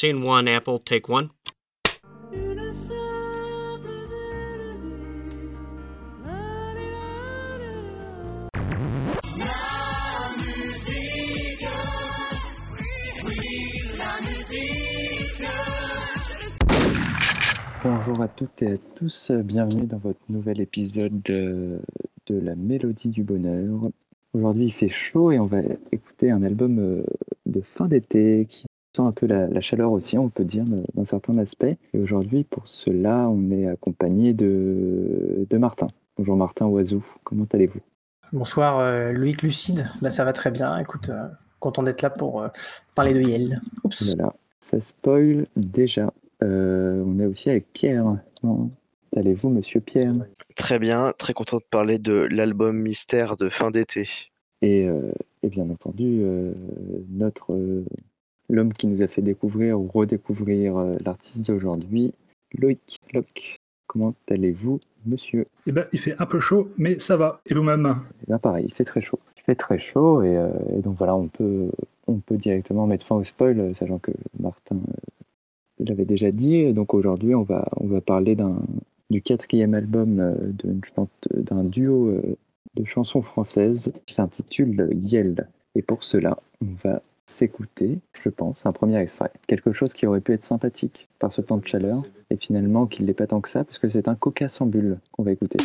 Scene one, Apple, take one. Bonjour à toutes et à tous, bienvenue dans votre nouvel épisode de, de La Mélodie du Bonheur. Aujourd'hui il fait chaud et on va écouter un album euh, de fin d'été qui sent un peu la, la chaleur aussi, on peut dire, d'un certain aspect. Et aujourd'hui pour cela on est accompagné de, de Martin. Bonjour Martin Oiseau, comment allez-vous? Bonsoir euh, Loïc Lucide, bah, ça va très bien, écoute, euh, content d'être là pour euh, parler de Yel. Oups. Voilà, ça spoil déjà. Euh, on est aussi avec Pierre. Comment allez-vous monsieur Pierre? Très bien, très content de parler de l'album Mystère de fin d'été. et, euh, et bien entendu, euh, notre euh, l'homme qui nous a fait découvrir ou redécouvrir euh, l'artiste d'aujourd'hui, Loïc Locke. Comment allez-vous, monsieur? Eh ben, il fait un peu chaud, mais ça va. Et vous-même? Eh bien pareil, il fait très chaud. Il fait très chaud et, euh, et donc voilà, on peut, on peut directement mettre fin au spoil, euh, sachant que Martin euh, l'avait déjà dit. Donc aujourd'hui, on va, on va parler d'un du quatrième album euh, d'un duo de chansons françaises qui s'intitule Yel. Et pour cela, on va s'écouter, je pense, un premier extrait. Quelque chose qui aurait pu être sympathique par ce temps de chaleur, et finalement qui ne l'est pas tant que ça, parce que c'est un coca sans bulle qu'on va écouter.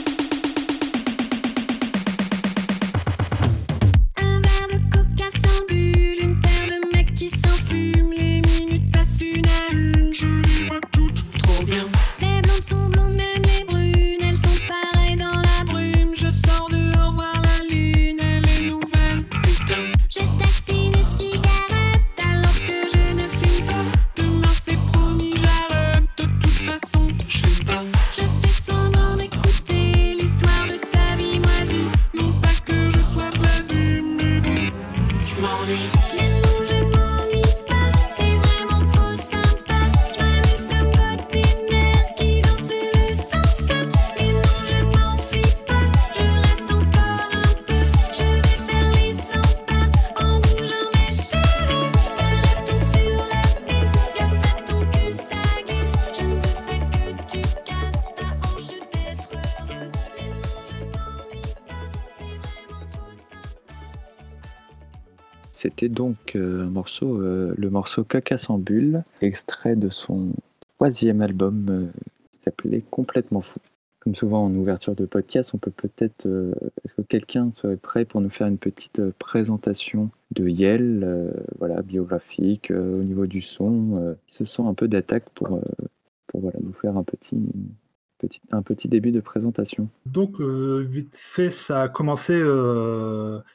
Donc euh, un morceau, euh, le morceau Caca sans bulle, extrait de son troisième album euh, qui s'appelait Complètement fou. Comme souvent en ouverture de podcast, on peut peut-être. Est-ce que quelqu'un serait prêt pour nous faire une petite présentation de Yel, voilà, biographique, au niveau du son Il se sent un peu d'attaque pour, pour voilà, nous faire un petit, un petit début de présentation. Donc, vite fait, ça a commencé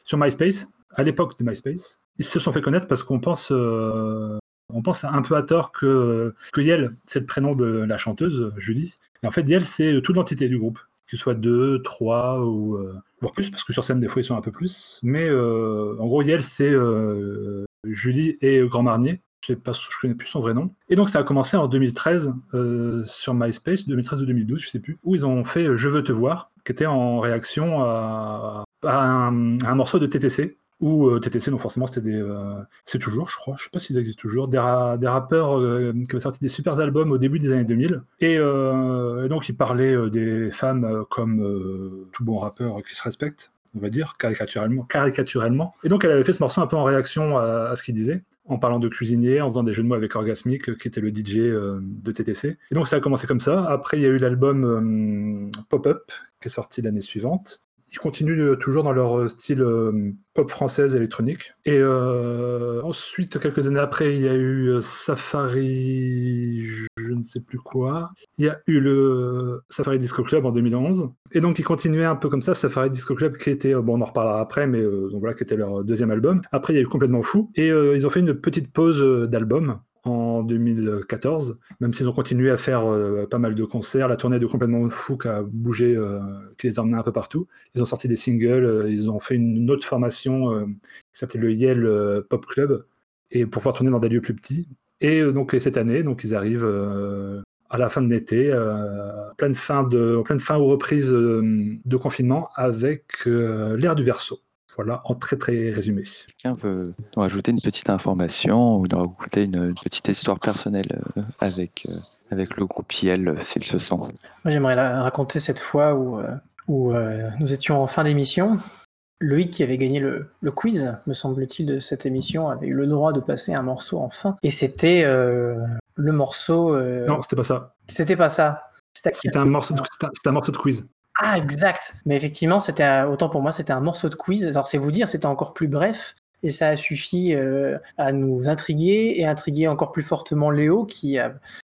sur MySpace, à l'époque de MySpace. Ils se sont fait connaître parce qu'on pense, euh, on pense un peu à tort que, que Yel, c'est le prénom de la chanteuse, Julie. Et en fait, Yel, c'est toute l'entité du groupe. Ce soit deux, trois ou euh, voire plus, parce que sur scène, des fois, ils sont un peu plus. Mais euh, en gros, Yel, c'est Julie et Grand Marnier. Je je connais plus son vrai nom. Et donc, ça a commencé en 2013 euh, sur MySpace, 2013 ou 2012, je sais plus, où ils ont fait Je veux te voir, qui était en réaction à un morceau de TTC. Ou euh, TTC, donc forcément, c'était des. euh, c'est toujours, je crois, je sais pas s'ils existent toujours, des, ra- des rappeurs euh, qui avaient sorti des super albums au début des années 2000. Et, donc, ils parlaient des femmes comme tout bon rappeur qui se respecte, on va dire, caricaturellement, caricaturellement. Et donc, elle avait fait ce morceau un peu en réaction à, à ce qu'il disait en parlant de cuisinier, en faisant des jeux de mots avec Orgasmic, qui était le DJ de TTC. Et donc ça a commencé comme ça. Après, il y a eu l'album euh, Pop-Up, qui est sorti l'année suivante. Ils continuent euh, toujours dans leur style euh, pop française électronique. Et euh, ensuite, quelques années après, il y a eu euh, Safari, je ne sais plus quoi. Il y a eu le Safari Disco Club en 2011. Et donc, ils continuaient un peu comme ça. Safari Disco Club, qui était, euh, bon, on en reparlera après, mais euh, donc voilà, qui était leur deuxième album. Après, il y a eu Complètement Fou. Et euh, ils ont fait une petite pause euh, d'album en 2014, même s'ils ont continué à faire euh, pas mal de concerts, la tournée de Complètement Fou qui a bougé, euh, qui les a emmenés un peu partout. Ils ont sorti des singles, euh, ils ont fait une autre formation qui s'appelait le Yale Pop Club, et pour pouvoir tourner dans des lieux plus petits. Et donc cette année, donc ils arrivent à la fin de l'été, euh, pleine fin de, en pleine fin ou reprise euh, de confinement avec l'ère du verso. Voilà, en très très résumé. Quelqu'un veut nous rajouter une petite information ou nous raconter une, petite histoire personnelle euh, avec, euh, avec le groupe IL, s'il se sent? Moi, j'aimerais la- raconter cette fois où, euh, où euh, nous étions en fin d'émission. Loïc, qui avait gagné le, le quiz, me semble-t-il, de cette émission, avait eu le droit de passer un morceau en fin. Et c'était euh, le morceau. euh, Non, c'était pas ça. C'était pas ça. C'était un, morceau de- un morceau de quiz. Ah, exact. Mais effectivement, c'était autant pour moi, c'était un morceau de quiz. Alors, c'est vous dire, c'était encore plus bref. Et ça a suffi euh, à nous intriguer et intriguer encore plus fortement Léo, qui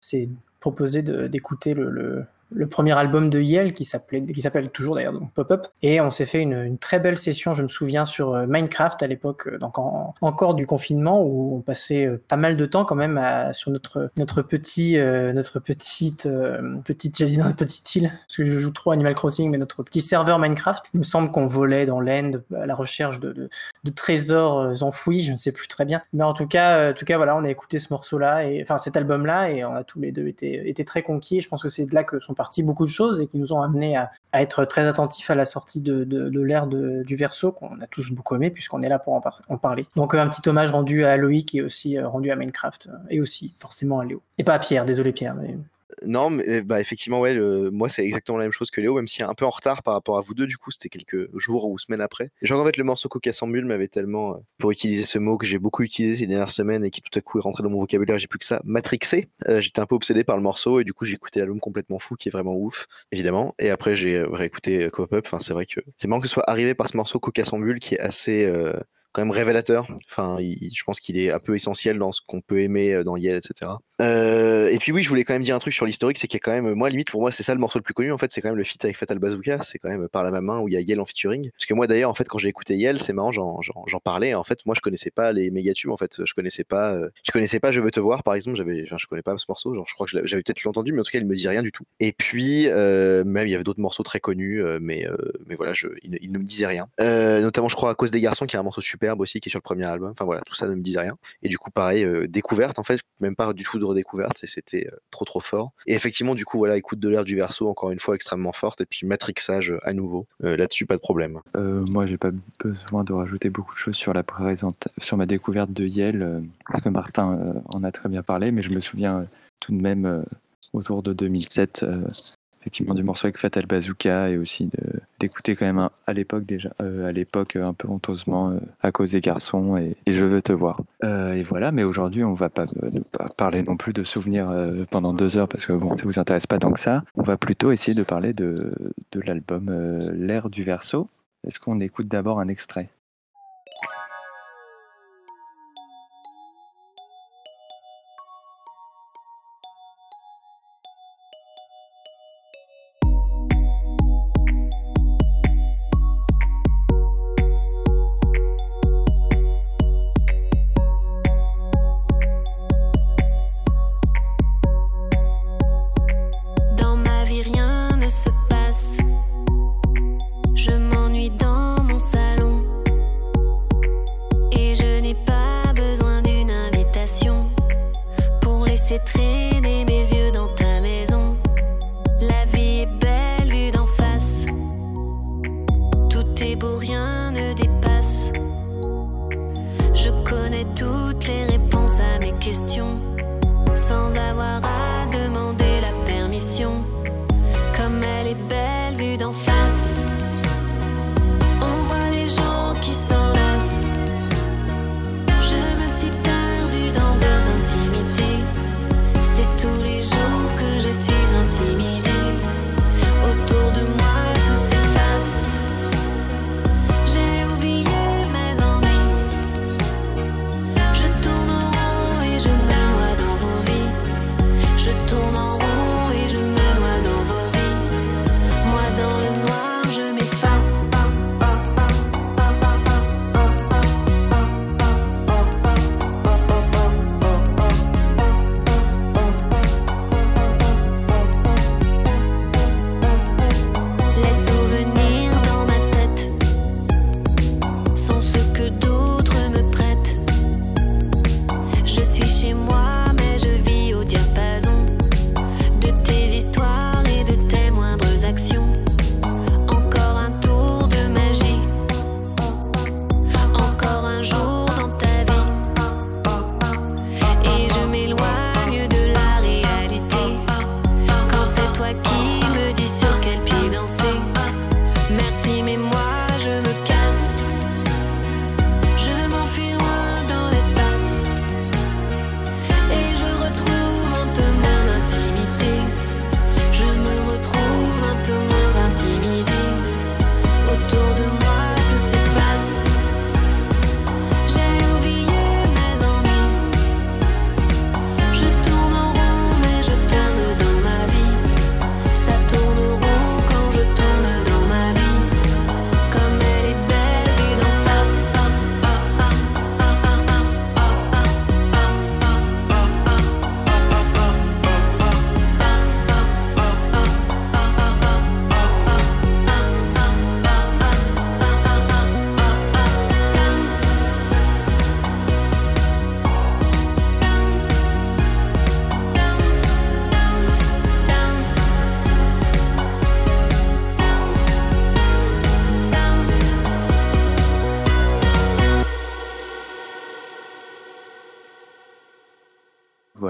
s'est proposé d'écouter le- le premier album de Yale, qui s'appelait, qui s'appelle toujours d'ailleurs donc Pop-Up. Et on s'est fait une, très belle session, je me souviens, sur euh, Minecraft à l'époque, euh, donc en- encore du confinement, où on passait euh, pas mal de temps quand même sur notre, notre petit, notre petite, petite, j'allais dire petite île, parce que je joue trop Animal Crossing, mais notre petit serveur Minecraft. Il me semble qu'on volait dans l'End à la recherche de, de, trésors enfouis, je ne sais plus très bien. Mais en tout cas, en tout cas, voilà, on a écouté ce morceau-là, et enfin cet album-là, et on a tous les deux été, été très conquis. Et je pense que c'est de là que sont beaucoup de choses et qui nous ont amenés à, être très attentifs à la sortie de, l'ère du verso qu'on a tous beaucoup aimé puisqu'on est là pour en, par- en parler. Donc euh, un petit hommage rendu à Loïc et aussi euh, rendu à Minecraft euh, et aussi forcément à Léo. Et pas à Pierre, désolé Pierre. Non, mais bah, effectivement, ouais, moi c'est exactement la même chose que Léo, même est un peu en retard par rapport à vous deux, du coup, c'était quelques jours ou semaines après. Genre, en fait, le morceau Coca sans bulle m'avait tellement, euh, pour utiliser ce mot que j'ai beaucoup utilisé ces dernières semaines et qui tout à coup est rentré dans mon vocabulaire, j'ai plus que ça, matrixé. Euh, J'étais un peu obsédé par le morceau et du coup, j'ai écouté l'album complètement fou qui est vraiment ouf, évidemment. Et après, j'ai euh, réécouté Cop-Up. Enfin, c'est vrai que c'est marrant que ce soit arrivé par ce morceau Coca sans qui est assez. quand même révélateur. Enfin, je pense qu'il est un peu essentiel dans ce qu'on peut aimer dans Yale, etc. Euh, et puis oui, je voulais quand même dire un truc sur l'historique, c'est qu'il y a quand même, moi limite pour moi c'est ça le morceau le plus connu en fait, c'est quand même le feat avec Fatal Bazooka, c'est quand même par la main où il y a Yale en featuring. Parce que moi d'ailleurs en fait quand j'ai écouté Yale, c'est marrant, j'en, parlais. En fait, moi je connaissais pas les méga tubes en fait, je connaissais pas, euh, je connaissais pas Je veux te voir par exemple, j'avais, je connais pas ce morceau, je crois que j'avais peut-être entendu, mais en tout cas il me dit rien du tout. Et puis euh, même il y avait d'autres morceaux très connus, mais voilà, il, il ne me disait rien. Notamment je crois à cause des garçons qui est un morceau superbe aussi qui est sur le premier album. Enfin voilà, tout ça ne me disait rien. Et du coup, pareil, découverte en fait, même pas du tout de redécouverte, et c'était euh, trop trop fort. Et effectivement, du coup, voilà, écoute de l'air du verso, encore une fois extrêmement forte, et puis matrixage euh, à nouveau. Euh, Là-dessus, pas de problème. Moi, j'ai pas besoin de rajouter beaucoup de choses sur la présenta- sur ma découverte de Yale, parce que Martin en a très bien parlé, mais je me souviens tout de même autour de 2007, euh, effectivement du morceau avec Fatal Bazooka et aussi d'écouter quand même à l'époque déjà, euh, à l'époque euh, un peu honteusement euh, à cause des garçons et, je veux te voir. Et voilà, mais aujourd'hui on va pas, parler non plus de souvenirs pendant deux heures parce que bon, ça vous intéresse pas tant que ça. On va plutôt essayer de parler de, de l'album L'ère du verso. Est-ce qu'on écoute d'abord un extrait?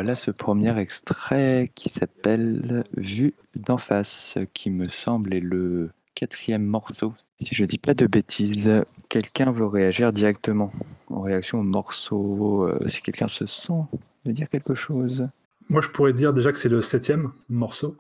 Voilà ce premier extrait qui s'appelle Vue d'en face, qui me semble est le quatrième morceau. Si je dis pas de bêtises, quelqu'un veut réagir directement en réaction au morceau. euh, si quelqu'un se sent de dire quelque chose. Moi, je pourrais dire déjà que c'est le septième morceau.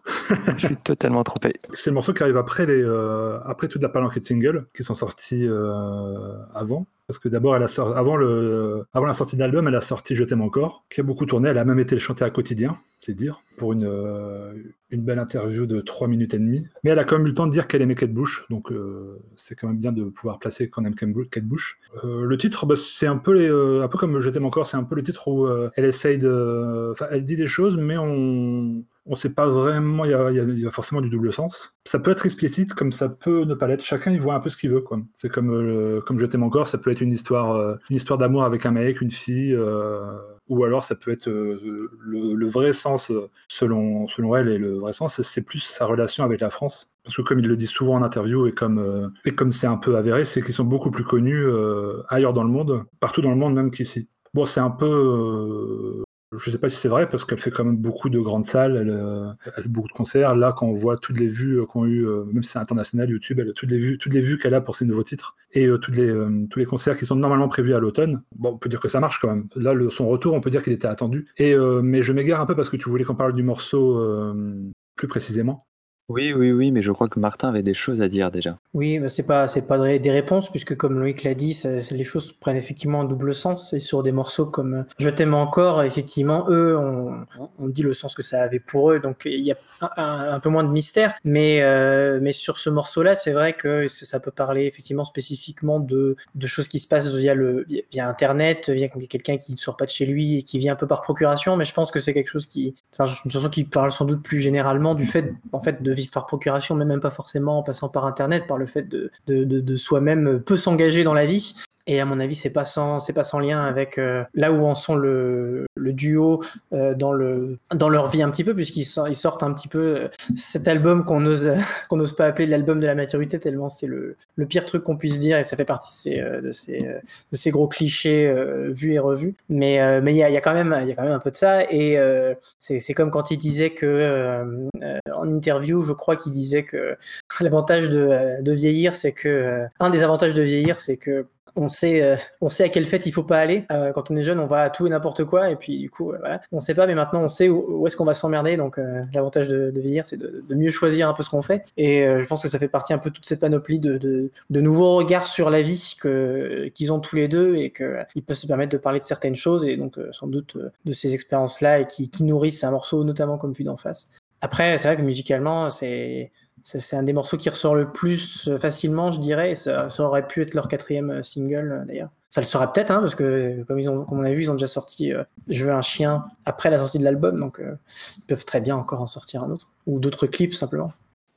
Je suis totalement trompé. C'est le morceau qui arrive après, les, euh, après toute la palanquée de singles qui sont sortis euh, avant. Parce que d'abord, elle a sor- avant, le, avant la sortie de l'album, elle a sorti Je t'aime encore, qui a beaucoup tourné. Elle a même été chantée à quotidien, c'est dire, pour une, euh, une belle interview de 3 minutes et demie. Mais elle a quand même eu le temps de dire qu'elle aimait Kate Bush, donc euh, c'est quand même bien de pouvoir placer qu'on aime Kate Bush. Euh, le titre, bah, c'est un peu, un peu comme Je t'aime encore, c'est un peu le titre où elle essaye de. Enfin, elle dit des choses, mais on. On sait pas vraiment, il y, a, forcément du double sens. Ça peut être explicite, comme ça peut ne pas l'être. Chacun, il voit un peu ce qu'il veut. C'est comme, euh, comme Je encore, ça peut être une histoire, euh, histoire d'amour avec un mec, une fille, euh, ou alors ça peut être euh, le, vrai sens, selon, selon elle, et le vrai sens, c'est plus sa relation avec la France. Parce que comme il le dit souvent en interview, et comme et comme c'est un peu avéré, c'est qu'ils sont beaucoup plus connus ailleurs dans le monde, partout dans le monde même qu'ici. Bon, c'est un peu... je sais pas si c'est vrai parce qu'elle fait quand même beaucoup de grandes salles, elle, euh, fait beaucoup de concerts. Là, quand on voit toutes les vues euh, qu'ont eu, euh, même si c'est international, YouTube, elle, toutes les vues, toutes les vues qu'elle a pour ses nouveaux titres et les, tous les concerts qui sont normalement prévus à l'automne, on peut dire que ça marche quand même. Là, son retour, on peut dire qu'il était attendu. Mais je m'égare un peu parce que tu voulais qu'on parle du morceau plus précisément. Oui, oui, oui, mais je crois que Martin avait des choses à dire déjà. Oui, bah, c'est pas pas des réponses puisque comme Loïc l'a dit, les choses prennent effectivement un double sens et sur des morceaux comme euh, Je t'aime encore, effectivement, eux, on, on dit le sens que ça avait pour eux, donc il y a un, peu moins de mystère. Mais euh, mais sur ce morceau-là, c'est vrai que ça peut parler effectivement spécifiquement de de choses qui se passent via le via, Internet, via quelqu'un qui ne sort pas de chez lui et qui vient un peu par procuration. Mais je pense que c'est quelque chose qui c'est un- une chanson qui parle sans doute plus généralement du fait en fait de vivre par procuration, mais même pas forcément en passant par internet, par le fait de, de, de, soi-même peu s'engager dans la vie. Et à mon avis, c'est pas sans c'est pas sans lien avec euh, là où en sont le, le duo euh, dans le dans leur vie un petit peu, puisqu'ils ils sortent un petit peu euh, cet album qu'on ose qu'on n'ose pas appeler l'album de la maturité tellement c'est le, le pire truc qu'on puisse dire et ça fait partie de ces, de ces, gros clichés vus et revus. Mais mais il y a, y a quand même il y a quand même un peu de ça et c'est comme quand il disait que en interview, je crois qu'il disait que l'avantage de, vieillir, c'est que euh, un des avantages de vieillir, c'est que on sait, euh, on sait à quelle fête il faut pas aller. Euh, quand on est jeune, on va à tout et n'importe quoi, et puis du coup, euh, voilà, on sait pas, mais maintenant on sait où, est-ce qu'on va s'emmerder. Donc l'avantage de, vieillir, c'est de, mieux choisir un peu ce qu'on fait. Et je pense que ça fait partie un peu de toute cette panoplie de, nouveaux regards sur la vie que qu'ils ont tous les deux et qu'ils peuvent se permettre de parler de certaines choses et donc sans doute de ces expériences-là et qui, qui nourrissent un morceau, notamment comme vu d'en face. Après, c'est vrai que musicalement, c'est un des morceaux qui ressort le plus facilement, je dirais. Ça, aurait pu être leur quatrième euh, single, euh, d'ailleurs. Ça le sera peut-être, hein, parce que euh, comme on a vu, ils ont déjà sorti "Je veux un chien" après la sortie de l'album, donc ils peuvent très bien encore en sortir un autre ou d'autres clips simplement.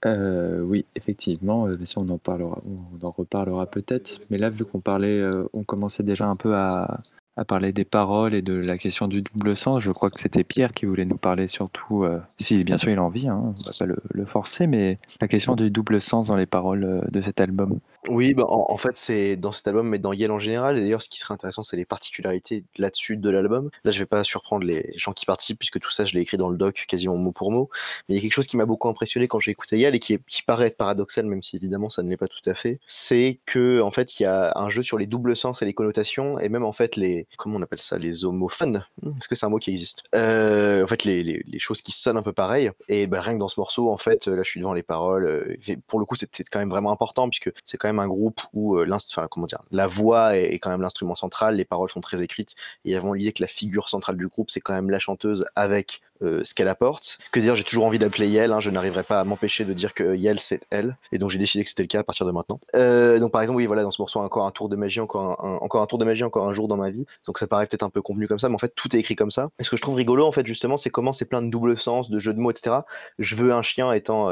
Oui, effectivement, mais ça, on en reparlera peut-être. Mais là, vu qu'on parlait, on commençait déjà un peu à, à parler des paroles et de la question du double sens. Je crois que c'était Pierre qui voulait nous parler surtout, euh, si bien sûr il a envie, hein, on va pas le, le forcer, mais la question du double sens dans les paroles euh, de cet album. Oui, bah, en, fait, c'est dans cet album, mais dans Yale en général. Et d'ailleurs, ce qui serait intéressant, c'est les particularités là-dessus de l'album. Là, je vais pas surprendre les gens qui participent, puisque tout ça, je l'ai écrit dans le doc quasiment mot pour mot. Mais il y a quelque chose qui m'a beaucoup impressionné quand j'ai écouté Yale et qui, est- qui paraît être paradoxal, même si évidemment ça ne l'est pas tout à fait. C'est que, en fait, il y a un jeu sur les doubles sens et les connotations, et même en fait, les. Comment on appelle ça Les homophones? Hmm, Est-ce que c'est un mot qui existe? Euh, En fait, les, les, choses qui sonnent un peu pareil. Et bah, rien que dans ce morceau, en fait, là, je suis devant les paroles. euh, pour le coup, c'est quand même vraiment important, puisque c'est quand même un groupe où euh, comment dire, la voix est, quand même l'instrument central, les paroles sont très écrites. Et il y a vraiment l'idée que la figure centrale du groupe, c'est quand même la chanteuse avec euh, ce qu'elle apporte. Que dire, j'ai toujours envie d'appeler Yel, hein, je n'arriverai pas à m'empêcher de dire que Yel c'est elle, et donc j'ai décidé que c'était le cas à partir de maintenant. Euh, donc par exemple, oui, voilà, dans ce morceau, encore un tour de magie, encore un, tour de magie, encore un jour dans ma vie. Donc ça paraît peut-être un peu convenu comme ça, mais en fait tout est écrit comme ça. Et ce que je trouve rigolo, en fait, justement, c'est comment c'est plein de double sens, de jeux de mots, etc. Je veux un chien étant,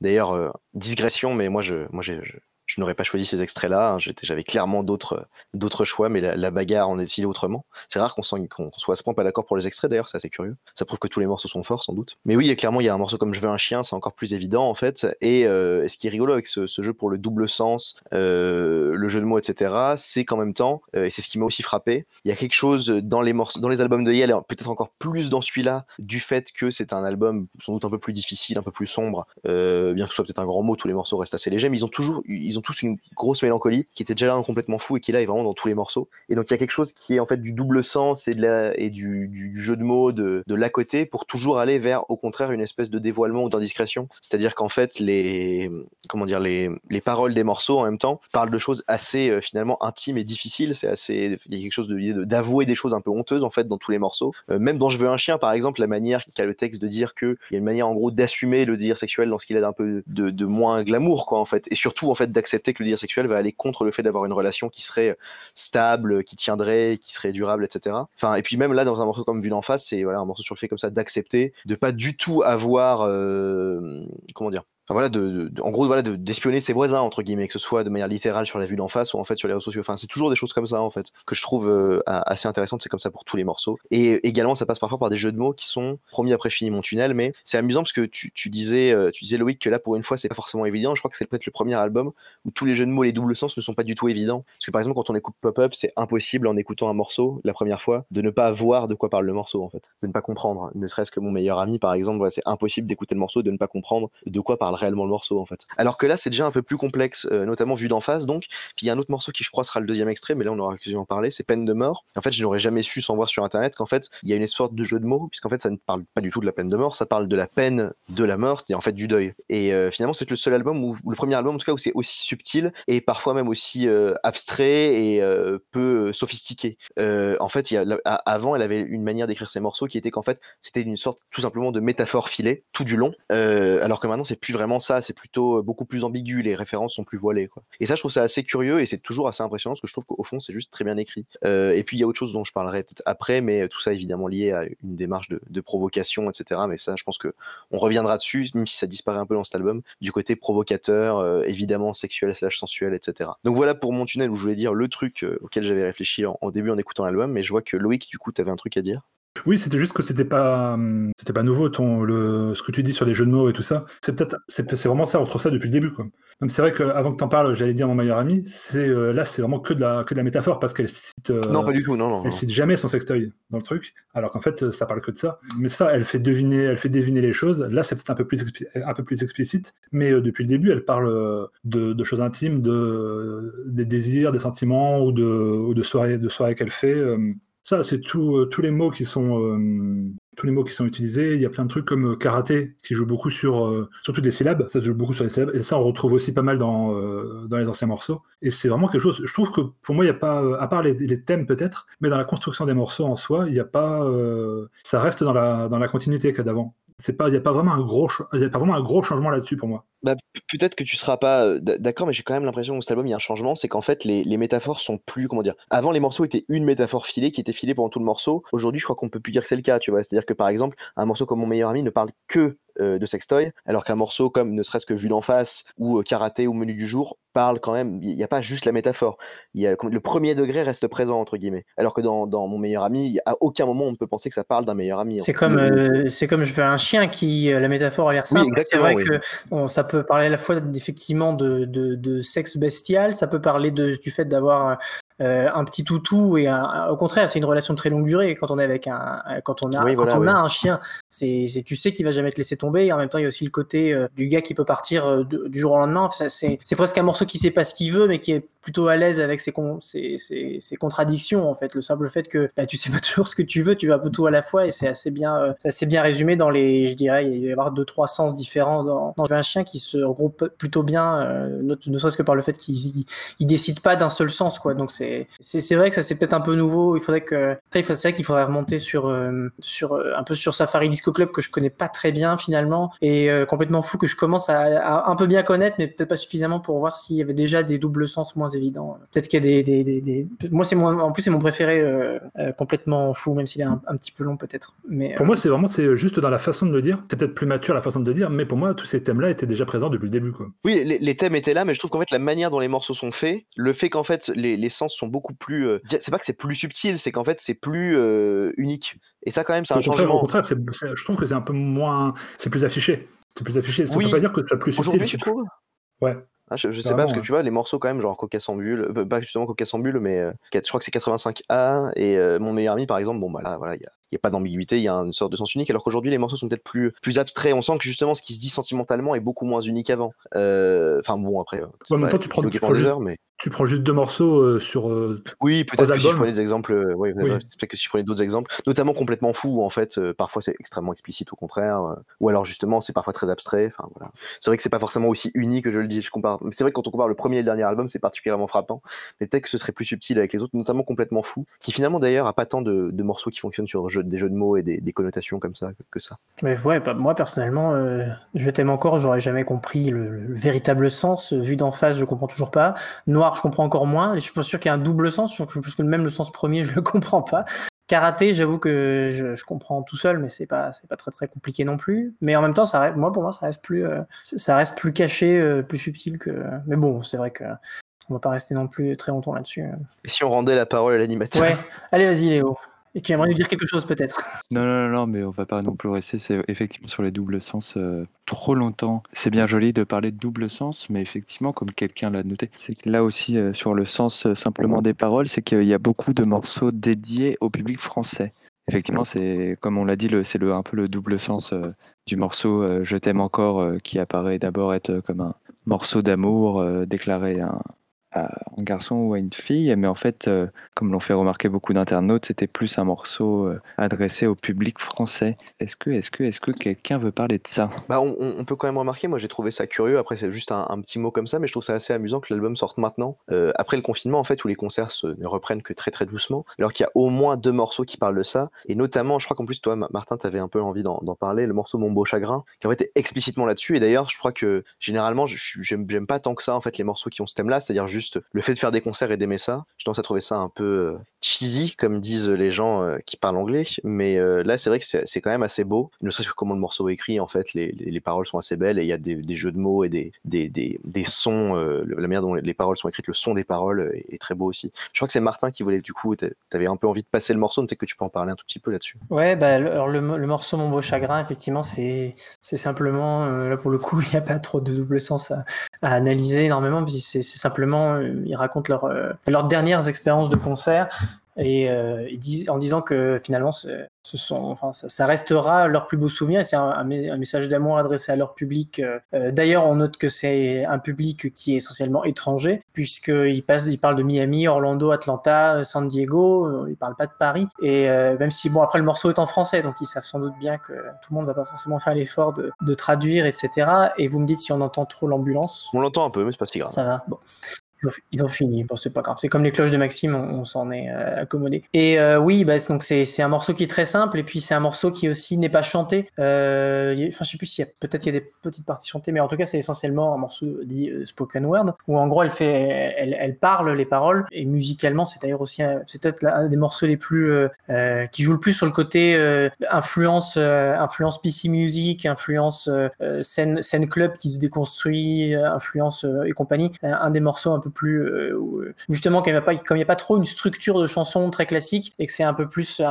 d'ailleurs, digression, mais moi, je, moi, j'ai, je- n'aurais pas choisi ces extraits-là. hein. J'avais clairement d'autres d'autres choix, mais la, bagarre en est décidé autrement? C'est rare qu'on soit à ce point pas d'accord pour les extraits, d'ailleurs, c'est assez curieux. Ça prouve que tous les morceaux sont forts, sans doute. Mais oui, clairement, il y a un morceau comme Je veux un chien, c'est encore plus évident, en fait. Et, euh, ce qui est rigolo avec ce, jeu pour le double sens, euh, le jeu de mots, etc., c'est qu'en même temps, euh, et c'est ce qui m'a aussi frappé, il y a quelque chose dans les, morceaux, dans les albums de Yale, peut-être encore plus dans celui-là, du fait que c'est un album sans doute un peu plus difficile, un peu plus sombre, euh, bien que ce soit peut-être un grand mot, tous les morceaux restent assez légers, mais ils ont toujours, ont tous une grosse mélancolie qui était déjà là complètement fou et qui là est vraiment dans tous les morceaux. Et donc il y a quelque chose qui est en fait du double sens et, de la, et du, jeu de mots de, de l'à côté pour toujours aller vers, au contraire, une espèce de dévoilement ou d'indiscrétion. C'est-à-dire qu'en fait, les, comment dire, les, les paroles des morceaux en même temps parlent de choses assez euh, finalement intimes et difficiles. C'est assez, il y a quelque chose de l'idée d'avouer des choses un peu honteuses en fait dans tous les morceaux. Euh, même dans Je veux un chien, par exemple, la manière qu'a le texte de dire que il y a une manière en gros d'assumer le désir sexuel dans ce qu'il a d'un peu de, de moins glamour quoi en fait, et surtout en fait d'accepter que le désir sexuel va aller contre le fait d'avoir une relation qui serait stable, qui tiendrait, qui serait durable, etc. Et puis même là dans un morceau comme Vue d'en face, c'est voilà un morceau sur le fait comme ça d'accepter, de pas du tout avoir euh, comment dire En gros, voilà, de- d'espionner ses voisins, entre guillemets, que ce soit de manière littérale sur la vue d'en face ou en fait sur les réseaux sociaux. Enfin, c'est toujours des choses comme ça, en fait, que je trouve euh, assez intéressantes. C'est comme ça pour tous les morceaux. Et également, ça passe parfois par des jeux de mots qui sont promis après je finis mon tunnel, mais c'est amusant parce que tu, disais, euh, tu disais, Loïc, que là, pour une fois, c'est pas forcément évident. Je crois que c'est peut-être le premier album où tous les jeux de mots les doubles sens ne sont pas du tout évidents. Parce que par exemple, quand on écoute Pop-Up, c'est impossible en écoutant un morceau la première fois de ne pas voir de quoi parle le morceau, en fait, de ne pas comprendre. Ne serait-ce que mon meilleur ami, par exemple, c'est impossible d'écouter le morceau de ne pas comprendre de quoi parle réellement le morceau, en fait. Alors que là, c'est déjà un peu plus complexe, euh, notamment vu d'en face. Donc, puis il y a un autre morceau qui, je crois, sera le deuxième extrait, mais là, on aura l'occasion d'en parler. C'est Peine de mort. En fait, je n'aurais jamais su sans voir sur Internet qu'en fait, il y a une sorte de jeu de mots, puisqu'en fait, ça ne parle pas du tout de la peine de mort, ça parle de la peine de la mort, c'est en fait du deuil. Et euh, finalement, c'est le seul album ou le premier album en tout cas où c'est aussi subtil et parfois même aussi euh, abstrait et peu sophistiqué. En fait, y a, avant, elle avait une manière d'écrire ses morceaux qui était qu'en fait, c'était une sorte tout simplement de métaphore filée tout du long, alors que maintenant, c'est plus vraiment ça, c'est plutôt euh, beaucoup plus ambigu, les références sont plus voilées. Et ça, je trouve ça assez curieux et c'est toujours assez impressionnant parce que je trouve qu'au fond, c'est juste très bien écrit. Euh, et puis, il y a autre chose dont je parlerai peut-être après, mais tout ça évidemment lié à une démarche de, provocation, etc. Mais ça, je pense que on reviendra dessus, même si ça disparaît un peu dans cet album, du côté provocateur, euh, évidemment sexuel slash sensuel, etc. Donc voilà pour mon tunnel où je voulais dire le truc euh, auquel j'avais réfléchi en, en début en écoutant l'album, mais je vois que Loïc, du coup, t'avais un truc à dire. Oui, c'était juste que c'était pas, hum, c'était pas nouveau ton, le, ce que tu dis sur les jeux de mots et tout ça. C'est peut-être, c'est, c'est vraiment ça, on retrouve ça depuis le début, quoi. Même c'est vrai qu'avant que t'en parles, j'allais dire mon meilleur ami, c'est, euh, là, c'est vraiment que de la, que de la métaphore parce qu'elle cite, euh, non, pas du tout, non, non. elle cite jamais son sextoy dans le truc, alors qu'en fait, ça parle que de ça. Mais ça, elle fait deviner, elle fait deviner les choses. Là, c'est peut-être un peu plus, un peu plus explicite, mais euh, depuis le début, elle parle de, de choses intimes, de, des désirs, des sentiments ou de, ou de soirées, de soirées qu'elle fait. Ça, c'est euh, tous les mots qui sont euh, tous les mots qui sont utilisés. Il y a plein de trucs comme euh, karaté qui joue beaucoup sur euh, surtout des syllabes. Ça joue beaucoup sur les syllabes et ça on retrouve aussi pas mal dans les anciens morceaux. Et c'est vraiment quelque chose. Je trouve que pour moi il y a pas à part les, thèmes peut-être, mais dans la construction des morceaux en soi, il n'y a pas. ça reste dans la continuité qu'il y a d'avant. Il y a pas vraiment un gros ch- il y a pas vraiment un gros changement là-dessus pour moi. Bah, peut-être que tu seras pas d'accord, mais j'ai quand même l'impression que cet album, il y a un changement, c'est qu'en fait, les, métaphores sont plus, comment dire, avant les morceaux étaient une métaphore filée qui était filée pendant tout le morceau. Aujourd'hui, je crois qu'on peut plus dire que c'est le cas, tu vois. C'est-à-dire que par exemple, un morceau comme Mon meilleur ami ne parle que de sextoy, alors qu'un morceau comme ne serait-ce que Vue d'en face ou Karaté ou Menu du jour parle quand même, il n'y a pas juste la métaphore. Il y a, le premier degré reste présent, entre guillemets. Alors que dans, dans Mon meilleur ami, à aucun moment on ne peut penser que ça parle d'un meilleur ami. C'est comme, euh, c'est comme je veux un chien qui, euh, la métaphore a l'air simple. c'est exactement, vrai oui. que ça peut parler à la fois effectivement de, de, de sexe bestial, ça peut parler de, du fait d'avoir euh, un petit toutou et un- un- au contraire, c'est une relation de très longue durée quand on est avec un, quand on a, Oui, quand on oui. a un chien. C'est, c'est- tu sais qu'il va jamais te laisser tomber. Et en même temps, il y a aussi le côté euh, du gars qui peut partir euh, du jour au lendemain. Enfin, c'est, c'est presque un morceau qui sait pas ce qu'il veut, mais qui est plutôt à l'aise avec ses, con- ses, ses, ses contradictions en fait. Le simple fait que bah, tu sais pas toujours ce que tu veux, tu vas un peu tout à la fois et c'est assez bien, euh, assez bien résumé dans les, je dirais, il va y avoir deux trois sens différents dans, un chien qui se regroupe plutôt bien, euh, ne, serait-ce que par le fait qu'il il, décide pas d'un seul sens quoi. Donc c'est vrai que ça c'est peut-être un peu nouveau. Il faudrait que c'est vrai qu'il faudrait remonter sur euh, sur euh, un peu sur Safari Disco Club que je connais pas très bien finalement et complètement fou que je commence à, un peu bien connaître, mais peut-être pas suffisamment pour voir s'il y avait déjà des doubles sens moins évidents. Peut-être qu'il y a des des, des, des- moi c'est mon en plus c'est mon préféré euh, euh, complètement fou même s'il est un, un petit peu long peut-être. Mais Pour euh, moi, c'est vraiment c'est juste dans la façon de le dire. C'est peut-être plus mature la façon de le dire, mais pour moi, tous ces thèmes-là étaient déjà présents depuis le début. Quoi. Oui, les, les thèmes étaient là, mais je trouve qu'en fait, la manière dont les morceaux sont faits, le fait qu'en fait, les, les sens sont beaucoup plus. euh, c'est pas que c'est plus subtil, c'est qu'en fait, c'est plus euh, unique. Et ça, quand même, c'est un Au contraire, changement. contraire c'est- c'est- je trouve que c'est un peu moins. C'est plus affiché. C'est plus affiché. Ça Oui. ne veut pas dire que c'est plus subtil. Aujourd'hui, tu trouves Ouais. Ah, je, je sais pas, parce que tu vois, les morceaux quand même, genre Cocassambule, euh, pas justement Cocassambule, mais euh, je crois que c'est 85A, et euh, mon meilleur ami, par exemple, bon, bah là, voilà, il y a, il y a pas d'ambiguïté, il y a une sorte de sens unique, alors qu'aujourd'hui, les morceaux sont peut-être plus, plus abstraits. On sent que justement, ce qui se dit sentimentalement est beaucoup moins unique qu'avant. Euh, Enfin, bon, après, euh, en même temps, tu prends- tu prends juste- heures, mais. Tu prends juste deux morceaux euh, sur. euh, Oui, peut-être que si je prenais des exemples, oui, Oui. peut-être que si je prenais d'autres exemples, notamment complètement fous, où en fait, parfois c'est extrêmement explicite au contraire, ou alors justement c'est parfois très abstrait. Enfin voilà, c'est vrai que c'est pas forcément aussi uni que je le dis. Je compare, c'est vrai que quand on compare le premier et le dernier album, c'est particulièrement frappant. Mais peut-être que ce serait plus subtil avec les autres, notamment complètement fou, qui finalement d'ailleurs a pas tant de, de morceaux qui fonctionnent sur jeu- des jeux de mots et des, des connotations comme ça que, que ça. Mais ouais, bah, moi personnellement, euh, je t'aime encore, j'aurais jamais compris le, le véritable sens. Vu d'en face, je comprends toujours pas. Noir, je comprends encore moins. Et je suis pas sûr qu'il y ait un double sens, je pense que même le sens premier, je le comprends pas. Karaté, j'avoue que je, je comprends tout seul, mais c'est pas c'est pas très très compliqué non plus. Mais en même temps, ça reste, moi pour moi, ça reste plus euh, ça reste plus caché, euh, plus subtil que. Mais bon, c'est vrai que on va pas rester non plus très longtemps là-dessus. Et si on rendait la parole à l'animateur? Ouais, allez, vas-y Léo. Et tu aimerais nous dire quelque chose peut-être Non, non, non, non, mais on va pas non plus rester c'est effectivement sur les doubles sens euh, trop longtemps. C'est bien joli de parler de double sens, mais effectivement, comme quelqu'un l'a noté, c'est que là aussi, euh, sur le sens euh, simplement des paroles, c'est qu'il y a beaucoup de morceaux dédiés au public français. Effectivement, c'est comme on l'a dit, c'est le, un peu le double sens du morceau Je t'aime encore, qui apparaît d'abord être comme un morceau d'amour déclaré à un, un garçon ou à une fille, mais en fait, euh, comme l'ont fait remarquer beaucoup d'internautes, c'était plus un morceau euh, adressé au public français. Est-ce que, est-ce que, est-ce que quelqu'un veut parler de ça? Bah, on, peut quand même remarquer, moi j'ai trouvé ça curieux, après c'est juste un, petit mot comme ça, mais je trouve ça assez amusant que l'album sorte maintenant, euh, après le confinement en fait, où les concerts se, ne reprennent que très très doucement, alors qu'il y a au moins deux morceaux qui parlent de ça, et notamment, je crois qu'en plus toi Ma- Martin, t'avais un peu envie d'en parler, le morceau Mon Beau Chagrin, qui en fait est explicitement là-dessus, et d'ailleurs je crois que généralement je- j'aime pas tant que ça en fait les morceaux qui ont ce thème-là, c'est-à-dire juste le fait de faire des concerts et d'aimer ça, je tendance à trouver ça un peu euh, cheesy, comme disent les gens euh, qui parlent anglais, mais euh, là c'est vrai que c'est quand même assez beau, ne serait-ce que comment le morceau est écrit, en fait, les, les- les paroles sont assez belles et il y a des, jeux de mots et des, des, des, des sons, la manière dont les, les paroles sont écrites, le son des paroles est, très beau aussi. Je crois que c'est Martin qui voulait, du coup, t'a- t'avais un peu envie de passer le morceau, peut-être que tu peux en parler un tout petit peu là-dessus. Ouais, bah, alors le, mo- le morceau Mon Beau Chagrin, effectivement, c'est simplement, là pour le coup, il n'y a pas trop de double sens à, à analyser énormément, c'est simplement, euh, ils racontent leur, euh, leurs dernières expériences de concert, et euh, ils disent, en disant que finalement, ce sont, enfin, ça, ça restera leur plus beau souvenir, et c'est un, un mé- un message d'amour adressé à leur public. euh. D'ailleurs, on note que c'est un public qui est essentiellement étranger, puisqu'ils passent, ils parlent de Miami, Orlando, Atlanta, San Diego, ils parlent pas de Paris, et euh, même si, bon, après le morceau est en français, donc ils savent sans doute bien que tout le monde va pas forcément faire l'effort de, de traduire, etc. Et vous me dites si on entend trop l'ambulance. On l'entend un peu, mais c'est pas si grave. Ça va. Bon. Ils ont, ils ont fini. Bon, c'est pas grave. C'est comme les cloches de Maxime, on, s'en est euh, accommodé. Et euh, oui, bah, donc c'est un morceau qui est très simple et puis c'est un morceau qui aussi n'est pas chanté. Euh, Enfin, je sais plus s'il y a peut-être il y a des petites parties chantées, mais en tout cas c'est essentiellement un morceau dit euh, spoken word où en gros elle fait, elle, elle parle les paroles et musicalement c'est d'ailleurs aussi c'est peut-être un des morceaux les plus euh, euh, qui joue le plus sur le côté euh, influence euh, influence PC music, influence euh, euh, scène scène club qui se déconstruit, euh, influence euh, et compagnie. Un des morceaux un peu plus euh, euh, justement comme il n'y a pas trop une structure de chanson très classique et que c'est un peu plus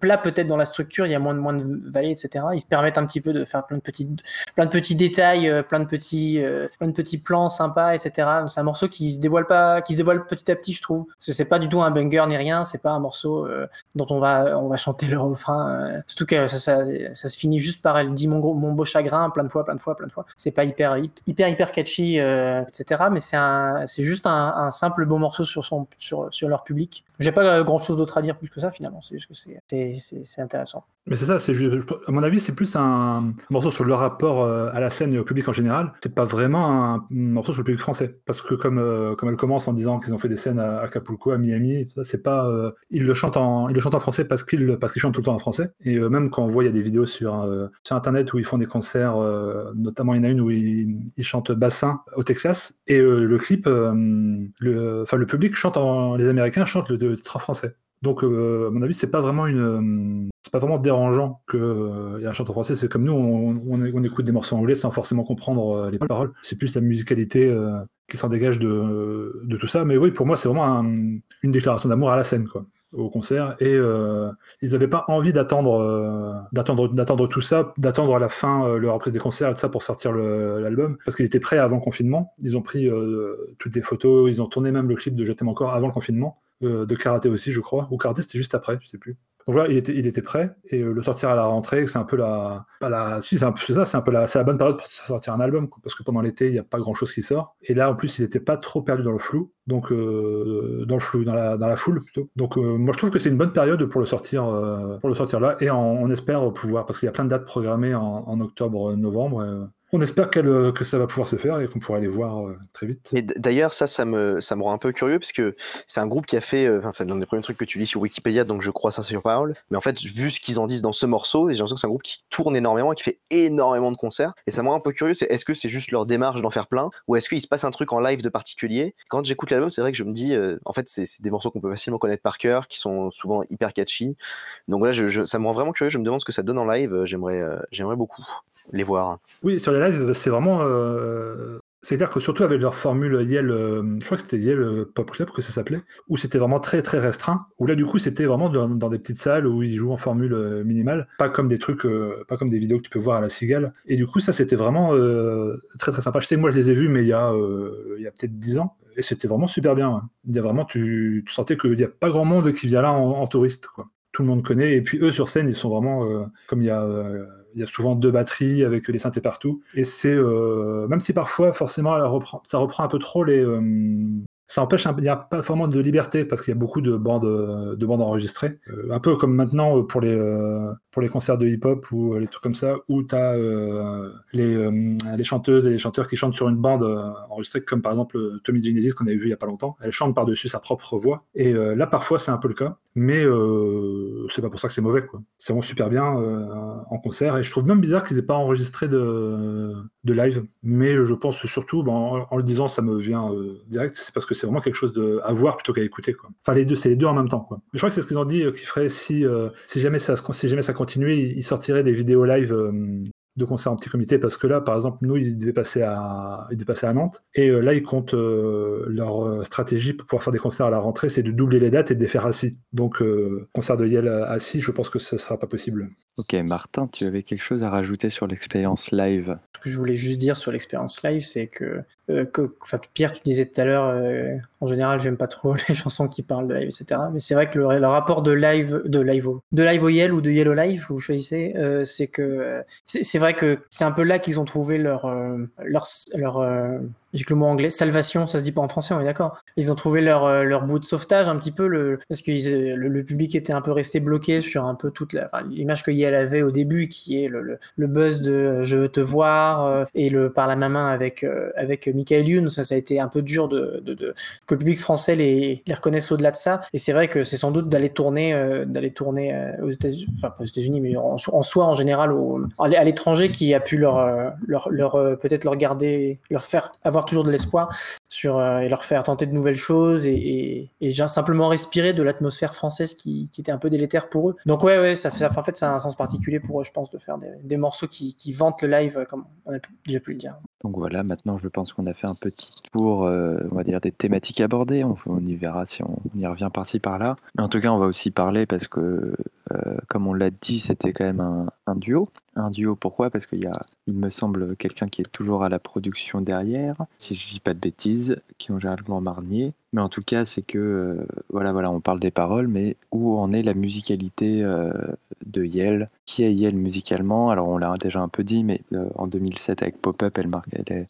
plat peut-être dans la structure, il y a moins de moins vallées etc. Ils se permettent un petit peu de faire plein de petits détails, euh, plein de petits plans sympas etc. C'est un morceau qui se dévoile pas qui se dévoile petit à petit je trouve. Parce que c'est pas du tout un banger ni rien, c'est pas un morceau dont on va chanter le refrain. surtout que ça, ça, se finit juste par elle dit mon, beau chagrin plein de fois, plein de fois, plein de fois. C'est pas hyper hyper hyper catchy, etc. Mais c'est juste un, un simple beau morceau sur son sur sur leur public. J'ai pas grand chose d'autre à dire plus que ça finalement. C'est juste que c'est intéressant. Mais c'est ça, à mon avis, c'est plus un morceau sur le rapport euh, à la scène et au public en général. C'est pas vraiment un morceau sur le public français, parce que comme euh, comme elle commence en disant qu'ils ont fait des scènes à Acapulco, à Miami, c'est pas. euh, ils le chantent en ils le chantent en français parce qu'ils parce qu'ils chantent tout le temps en français. Et euh, même quand on voit il y a des vidéos sur sur internet où ils font des concerts, notamment il y en a une où ils, ils chantent bassin au Texas et le clip, le enfin le public chante en les Américains chantent le, le titre en français. Donc, euh, à mon avis, c'est pas vraiment une, euh, c'est pas vraiment dérangeant que euh, y ait un chanteur français. C'est comme nous, on, écoute des morceaux anglais sans forcément comprendre les paroles. C'est plus la musicalité qui s'en dégage de, tout ça. Mais oui, pour moi, c'est vraiment un- une déclaration d'amour à la scène, quoi, au concert. Et euh, ils n'avaient pas envie d'attendre, euh, d'attendre, d'attendre tout ça, d'attendre à la fin euh, leur reprise des concerts et tout ça pour sortir l'album, parce qu'ils étaient prêts avant le confinement. Ils ont pris euh, toutes les photos, ils ont tourné même le clip de Je t'aime encore avant le confinement de karaté aussi, je crois. Ou karaté, c'était juste après, je sais plus. Donc voilà, il était, prêt et euh, le sortir à la rentrée, c'est un peu la, si c'est ça, c'est un peu la, c'est la bonne période pour sortir un album parce que pendant l'été il n'y a pas grand chose qui sort. Et là en plus il n'était pas trop perdu dans le flou, donc euh, dans le flou, dans la, foule plutôt. Donc euh, moi je trouve que c'est une bonne période pour le sortir, pour le sortir là et on, espère pouvoir parce qu'il y a plein de dates programmées en octobre, novembre. On espère euh, que ça va pouvoir se faire et qu'on pourra les voir euh, très vite. D'ailleurs, ça, ça me, rend un peu curieux parce que c'est un groupe qui a fait, euh, enfin, c'est l'un des premiers trucs que tu lis sur Wikipédia, donc je crois ça sur parole. Mais en fait, vu ce qu'ils en disent dans ce morceau, j'ai l'impression que c'est un groupe qui tourne énormément qui fait énormément de concerts. Et ça me rend un peu curieux, c'est est-ce que c'est juste leur démarche d'en faire plein ou est-ce qu'il se passe un truc en live de particulier? Quand j'écoute l'album, c'est vrai que je me dis, en fait, c'est des morceaux qu'on peut facilement connaître par cœur, qui sont souvent hyper catchy. Donc je- ça me rend vraiment curieux. Je me demande ce que ça donne en live. j'aimerais beaucoup les voir. Oui, sur les lives, c'est vraiment. euh, C'est-à-dire que surtout avec leur formule Yale, euh, je crois que c'était Yale euh, Pop Club que ça s'appelait, où c'était vraiment très très restreint, où là du coup c'était vraiment dans, des petites salles où ils jouent en formule minimale, pas comme des trucs, pas comme des vidéos que tu peux voir à la cigale. Et du coup ça c'était vraiment très très sympa. Je sais que moi je les ai vus, mais il y a, a peut-être 10 ans, et c'était vraiment super bien. Il y a vraiment, tu, tu sentais qu'il n'y a pas grand monde qui vient là en, en touriste, quoi. Tout le monde connaît, et puis eux sur scène ils sont vraiment, comme il y a. euh, il y a souvent deux batteries avec les synthés partout. Et c'est, euh, même si parfois, forcément, ça reprend un peu trop les. Ça empêche, il n'y a pas vraiment de liberté parce qu'il y a beaucoup de bandes, euh, de bandes enregistrées. Euh, un peu comme maintenant euh, pour les, pour les concerts de hip-hop ou les trucs comme ça, où tu as les, les chanteuses et les chanteurs qui chantent sur une bande enregistrée, comme par exemple Tommy Genesis qu'on avait vu il n'y a pas longtemps. Elle chante par-dessus sa propre voix. Et là, parfois, c'est un peu le cas. Mais c'est pas pour ça que c'est mauvais. C'est vraiment super bien en concert. Et je trouve même bizarre qu'ils aient pas enregistré de, de live. Mais je pense surtout, ben, en, en le disant, ça me vient direct, c'est parce que c'est vraiment quelque chose de, à voir plutôt qu'à écouter. Quoi. Enfin, les deux, c'est les deux en même temps. Quoi. Je crois que c'est ce qu'ils ont dit euh, qu'ils feraient si, euh, si, jamais ça, si jamais ça continuait, ils ils sortiraient des vidéos live. De concerts en petit comité parce que là, par exemple, nous, ils devaient passer à, ils devaient passer à Nantes et euh, là, ils comptent euh, leur euh, stratégie pour pouvoir faire des concerts à la rentrée, c'est de doubler les dates et de les faire assis. Donc, euh, concert de Yale assis, je pense que ce sera pas possible. Ok, Martin, tu avais quelque chose à rajouter sur l'expérience live? Ce que je voulais juste dire sur l'expérience live, c'est que, euh, que- enfin, Pierre, tu disais tout à l'heure, euh, en général, j'aime pas trop les chansons qui parlent de live, etc. Mais c'est vrai que le, le rapport de live, de live au, de live au Yale ou de Yellow Live, vous choisissez, euh, c'est que c'est c'est vrai que c'est un peu là qu'ils ont trouvé leur, euh, leur, leur euh, j'ai que le mot anglais, salvation, ça se dit pas en français, on est d'accord. Ils ont trouvé leur, euh, leur bout de sauvetage un petit peu, le, parce que euh, le, public était un peu resté bloqué sur un peu toute la, enfin, l'image que Yale avait au début, qui est le, le, buzz de euh, je veux te voir et le par la main avec avec Michael Youn, ça, ça a été un peu dur de, que le public français les, les reconnaisse au-delà de ça. Et c'est vrai que c'est sans doute d'aller tourner tourner aux États-Unis, enfin aux États-Unis, mais en, soi en général à l'étranger qui a pu leur leur, leur peut-être leur garder, leur faire avoir toujours de l'espoir sur euh, et leur faire tenter de nouvelles choses et, simplement respirer de l'atmosphère française qui, était un peu délétère pour eux. Donc ouais ouais ça, ça en fait ça a un sens particulier pour eux je pense de faire des, morceaux qui, qui vantent le live euh, comme on a déjà pu le dire. Donc voilà, maintenant je pense qu'on a fait un petit tour, euh, on va dire, des thématiques abordées. On, y verra si on, y revient par-ci par-là. En tout cas, on va aussi parler parce que, comme on l'a dit, c'était quand même un duo. Un duo, pourquoi? Parce qu'il y a, il me semble, quelqu'un qui est toujours à la production derrière, si je dis pas de bêtises, qui est en général Marnier. Mais en tout cas, c'est que, euh, voilà, voilà, on parle des paroles, mais où en est la musicalité euh, de Yel Qui est Yel musicalement? Alors, on l'a déjà un peu dit, mais euh, en 2007, avec Pop-Up, elle,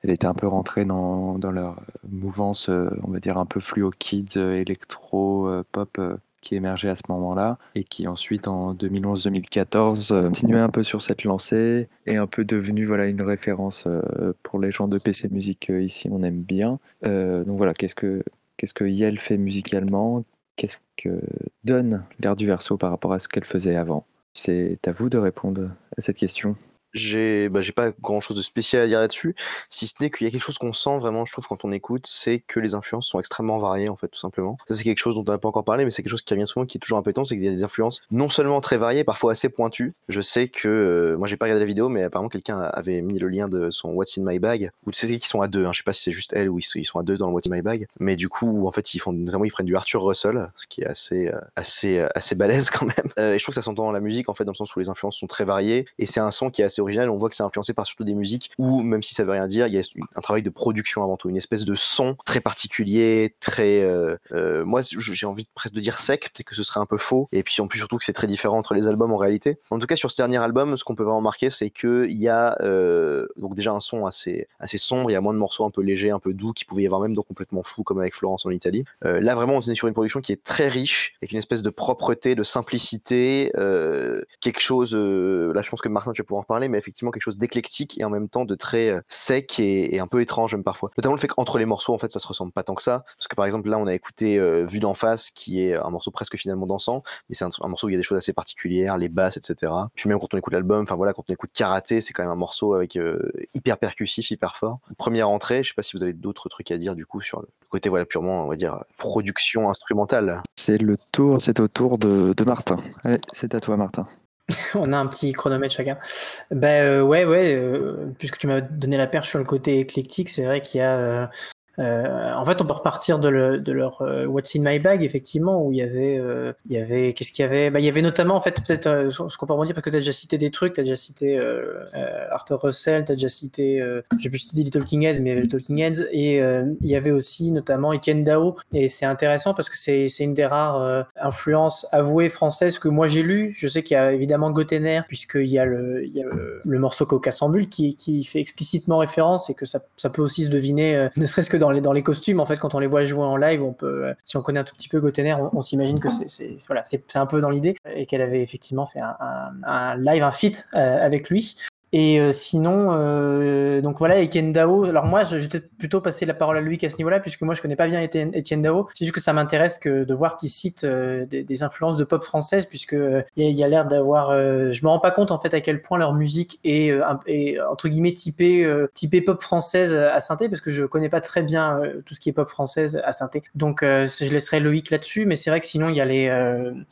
elle, était un peu rentrée dans, dans leur mouvance, on va dire, un peu fluo kids, électro, pop, qui émergeait à ce moment-là et qui ensuite en 2011-2014 euh, continuait un peu sur cette lancée et un peu devenu voilà une référence euh, pour les gens de PC Musique euh, ici on aime bien. Donc voilà, qu'est-ce que qu'est-ce que Yel fait musicalement? Qu'est-ce que donne l'air du verso par rapport à ce qu'elle faisait avant? C'est à vous de répondre à cette question. J'ai bah, pas grand chose de spécial à dire là-dessus, si ce n'est qu'il y a quelque chose qu'on sent vraiment, je trouve, quand on écoute, c'est que les influences sont extrêmement variées, en fait, tout simplement. Ça, c'est quelque chose dont on n'a pas encore parlé, mais c'est quelque chose qui revient souvent, qui est toujours impétant, c'est qu'il y a des influences non seulement très variées, parfois assez pointues. Je sais que, euh, moi, j'ai pas regardé la vidéo, mais apparemment, quelqu'un avait mis le lien de son What's in My Bag, ou tu sais qu'ils sont à deux, hein, je sais pas si c'est juste elle ou ils sont à deux dans le What's in My Bag, mais du coup, en fait, ils font, notamment, ils prennent du Arthur Russell, ce qui est assez, euh, assez, euh, assez balèze quand même. Euh, et je trouve que ça s'entend dans la musique, en fait, dans le sens où les influences sont très variées, et c'est un son qui est assez original, on voit que c'est influencé par surtout des musiques où, même si ça veut rien dire, il y a un travail de production avant tout, une espèce de son très particulier, très. euh, euh, moi, j'ai envie presque de dire sec, peut-être que ce serait un peu faux, et puis en plus surtout que c'est très différent entre les albums en réalité. En tout cas, sur ce dernier album, ce qu'on peut vraiment marquer, c'est qu'il y a euh, donc déjà un son assez, assez sombre, il y a moins de morceaux un peu légers, un peu doux, qui pouvait y avoir même dans complètement fou, comme avec Florence en Italie. Là, vraiment, on est sur une production qui est très riche, avec une espèce de propreté, de simplicité, quelque chose. là, je pense que Martin, tu vas pouvoir en parler, mais effectivement quelque chose d'éclectique et en même temps de très euh, sec et, un peu étrange même parfois. Notamment le fait qu'entre les morceaux, en fait, ça se ressemble pas tant que ça, parce que par exemple là, on a écouté euh, Vue d'en face, qui est un morceau presque finalement dansant, mais c'est un, morceau où il y a des choses assez particulières, les basses, etc. Puis même quand on écoute l'album, enfin voilà, quand on écoute Karaté, c'est quand même un morceau avec euh, hyper percussif, hyper fort. Première entrée, je sais pas si vous avez d'autres trucs à dire du coup sur le côté voilà purement, on va dire, production instrumentale. C'est le tour, c'est au tour de Martin. Allez, c'est à toi Martin. On a un petit chronomètre chacun. Ben euh, ouais, ouais. euh, puisque tu m'as donné la perche sur le côté éclectique, c'est vrai qu'il y a. euh, euh, en fait, on peut repartir de, le- de leur euh, What's in My Bag, effectivement, où il y avait, euh, il y avait, qu'est-ce qu'il y avait? Bah, Il y avait notamment, en fait, peut-être, euh, ce qu'on peut rebondir, parce que tu as déjà cité des trucs, tu as déjà cité euh, euh, Arthur Russell, tu as déjà cité, j'ai plus cité les Talking Heads, mais il y avait les Talking Heads, et il y avait aussi notamment Etienne Dao, et c'est intéressant parce que c'est une des rares influences avouées françaises que moi j'ai lues. Je sais qu'il y a évidemment Gotener, puisqu'il y a le, il y a le, morceau Coca sans bulle qui, qui fait explicitement référence et que ça, ça peut aussi se deviner, ne serait-ce que dans dans les costumes. En fait, quand on les voit jouer en live, on peut, euh, si on connaît un tout petit peu Gotener, on, s'imagine que c'est c'est- un peu dans l'idée et qu'elle avait effectivement fait un live, un feat euh, avec lui. Et euh, sinon, euh, donc voilà, Etienne Dao. Alors moi, je vais peut-être plutôt passer la parole à lui qu'à ce niveau-là, puisque moi, je connais pas bien Etienne, Dao. C'est juste que ça m'intéresse que de voir qu'il cite euh, des, des influences de pop française, puisque euh, il y a- a l'air d'avoir. euh, je me rends pas compte en fait à quel point leur musique est, euh, est, entre guillemets typée typée pop française à synthé, parce que je connais pas très bien tout ce qui est pop française à synthé. Donc je laisserai Loïc là-dessus, mais c'est vrai que sinon il y a les,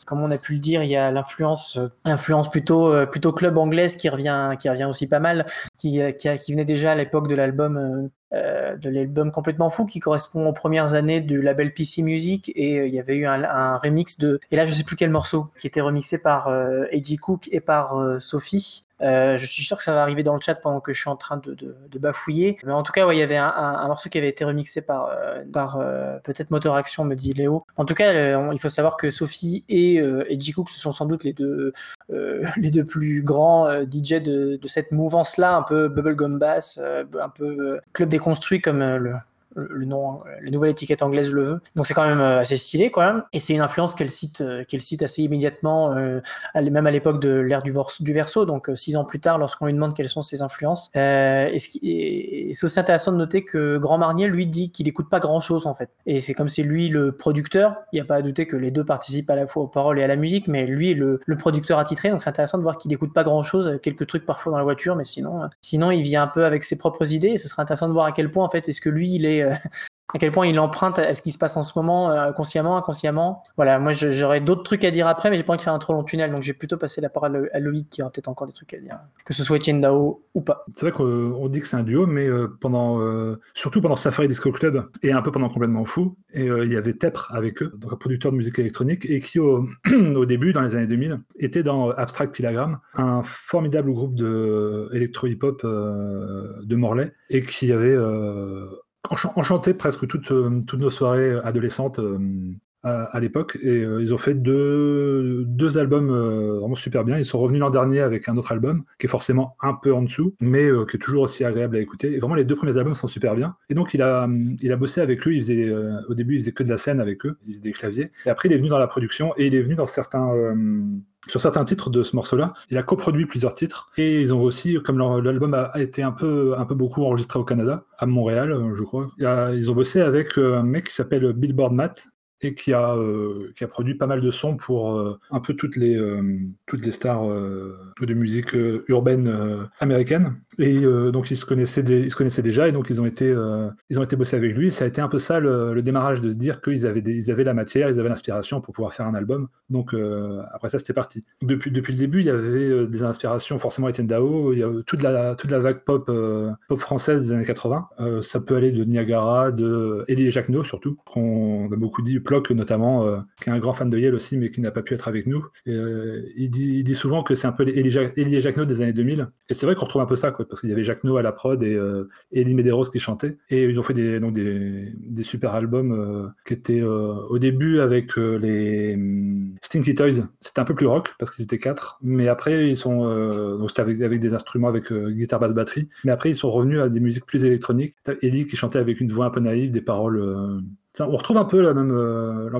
comme on a pu le dire, il y a l'influence, l'influence plutôt plutôt club anglaise qui revient qui revient aussi pas mal, qui euh, qui, venait déjà à l'époque de l'album. Euh, de l'album complètement fou qui correspond aux premières années du label PC Music et euh, il y avait eu un, remix de et là je sais plus quel morceau qui était remixé par euh. Cook et par euh, Sophie je suis sûr que ça va arriver dans le chat pendant que je suis en train de, de, bafouiller. Mais en tout cas, ouais, il y avait un, morceau qui avait été remixé par, par peut-être Motor Action, me dit Léo. En tout cas, il faut savoir que Sophie et, J. Cook, ce sont sans doute les deux, les deux plus grands DJ de, de cette mouvance-là, un peu bubblegum bass, un peu club déconstruit comme euh, le, le nom, la nouvelle étiquette anglaise le veut. Donc c'est quand même euh, assez stylé, quoi. Et c'est une influence qu'elle cite, euh, qu'elle cite assez immédiatement, euh, même à l'époque de l'ère du, du verso, donc six ans plus tard, lorsqu'on lui demande quelles sont ses influences. Et c'est aussi intéressant de noter que Grand Marnier lui dit qu'il écoute pas grand chose en fait. Et c'est comme c'est lui le producteur. Il n'y a pas à douter que les deux participent à la fois aux paroles et à la musique, mais lui le, le producteur attitré. Donc c'est intéressant de voir qu'il écoute pas grand chose, quelques trucs parfois dans la voiture, mais sinon, sinon il vit un peu avec ses propres idées. Et ce serait intéressant de voir à quel point en fait est-ce que lui il est euh, à quel point il emprunte à ce qui se passe en ce moment, euh, consciemment, inconsciemment. Voilà, moi j'aurais d'autres trucs à dire après, mais j'ai pas envie de faire un trop long tunnel, donc j'ai plutôt passé la parole à Loïc qui aura peut-être encore des trucs à dire, que ce soit Etienne Dao ou pas. C'est vrai qu'on on dit que c'est un duo, mais euh, pendant, surtout pendant Safari Disco Club et un peu pendant Complètement Fou, et il y avait Tepre avec eux, donc un producteur de musique électronique, et qui au, début, dans les années 2000, était dans Abstract Kilogram, un formidable groupe de électro-hip-hop de Morlaix, et qui avait enchanté presque toutes, euh, toutes nos soirées adolescentes euh, à, l'époque et euh, ils ont fait deux, deux albums euh, vraiment super bien. Ils sont revenus l'an dernier avec un autre album qui est forcément un peu en dessous, mais euh, qui est toujours aussi agréable à écouter. Vraiment, les deux premiers albums sont super bien. Et donc, il a, il a bossé avec eux. Il faisait, au début, il faisait que de la scène avec eux. Il faisait des claviers. Et après, il est venu dans la production et il est venu dans certains. sur certains titres de ce morceau-là, il a coproduit plusieurs titres et ils ont aussi, comme l'album a été un peu, un peu beaucoup enregistré au Canada, à Montréal, je crois, ils ont bossé avec un mec qui s'appelle Billboard Matt et qui a, euh, qui a produit pas mal de sons pour euh, un peu toutes les, euh, toutes les stars de musique urbaine américaine. Et donc ils se, connaissaient ils se connaissaient déjà et donc ils ont été, ils ont été bossés avec lui. Ça a été un peu ça le, démarrage de se dire qu'ils avaient, ils avaient la matière, ils avaient l'inspiration pour pouvoir faire un album. Donc après ça c'était parti. Depuis, depuis le début il y avait des inspirations forcément Etienne Dao, il y a toute la, toute la vague pop, pop française des années 80. Euh, ça peut aller de Niagara, de Elie et surtout, qu'on a beaucoup dit, Notamment, euh, qui est un grand fan de Yale aussi mais qui n'a pas pu être avec nous. Euh, il, dit, souvent que c'est un peu Elie, Elie Jacquenot des années 2000. Et c'est vrai qu'on retrouve un peu ça, quoi, parce qu'il y avait Jacquenot à la prod et euh, Elie Medeiros qui chantait. Et ils ont fait des, super albums euh, qui étaient au début avec les hum, Stinky Toys. C'était un peu plus rock parce qu'ils étaient quatre. Mais après, ils sont. donc c'était avec, des instruments, avec guitare, basse, batterie. Mais après, ils sont revenus à des musiques plus électroniques. T'as Ellie qui chantait avec une voix un peu naïve, des paroles. On retrouve un peu la même, euh,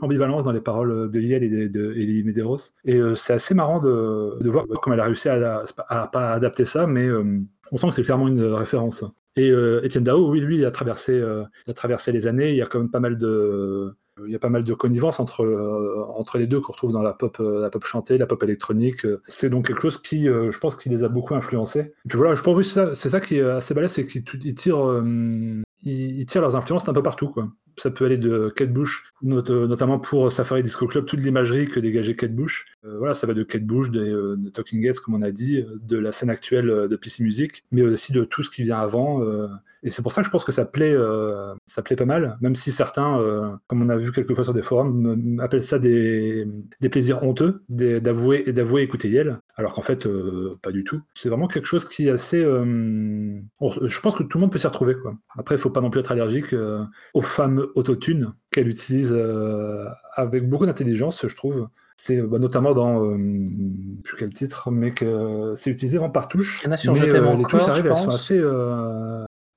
ambivalence dans les paroles de Yel et de, de Elie Medeiros. Et euh, c'est assez marrant de, de voir comment elle a réussi à, à, pas adapter ça, mais euh, on sent que c'est clairement une référence. Et Étienne Dao, oui, lui, il a traversé, les années. Il y a quand même pas mal de, il de connivence entre, les deux qu'on retrouve dans la pop, chantée, la pop électronique. C'est donc quelque chose qui, je pense, qui les a beaucoup influencés. Et puis voilà, je pense que c'est ça, qui est assez balèze, c'est qu'ils ils tirent, ils, ils tirent leurs influences d'un peu partout, quoi. Ça peut aller de Kate Bush, not- notamment pour Safari Disco Club, toute l'imagerie que dégageait Kate Bush. Euh, voilà, ça va de Kate Bush, des, euh, de Talking Heads, comme on a dit, euh, de la scène actuelle euh, de PC Music, mais aussi de tout ce qui vient avant. Et c'est pour ça que je pense que ça plaît, euh, ça plaît pas mal, même si certains, euh, comme on a vu quelques fois sur des forums, appellent ça des, des plaisirs honteux d'avouer et d'avouer écouter Yel, alors qu'en fait, euh, pas du tout. C'est vraiment quelque chose qui est assez. je pense que tout le monde peut s'y retrouver. Quoi. Après, il faut pas non plus être allergique euh, au fameux autotune qu'elle utilise avec beaucoup d'intelligence, je trouve. C'est bah, notamment dans, euh, plus quel titre, mais que c'est utilisé vraiment par touche. Il y en a sur Mais, Je t'aime euh, encore, touches elles sont assez.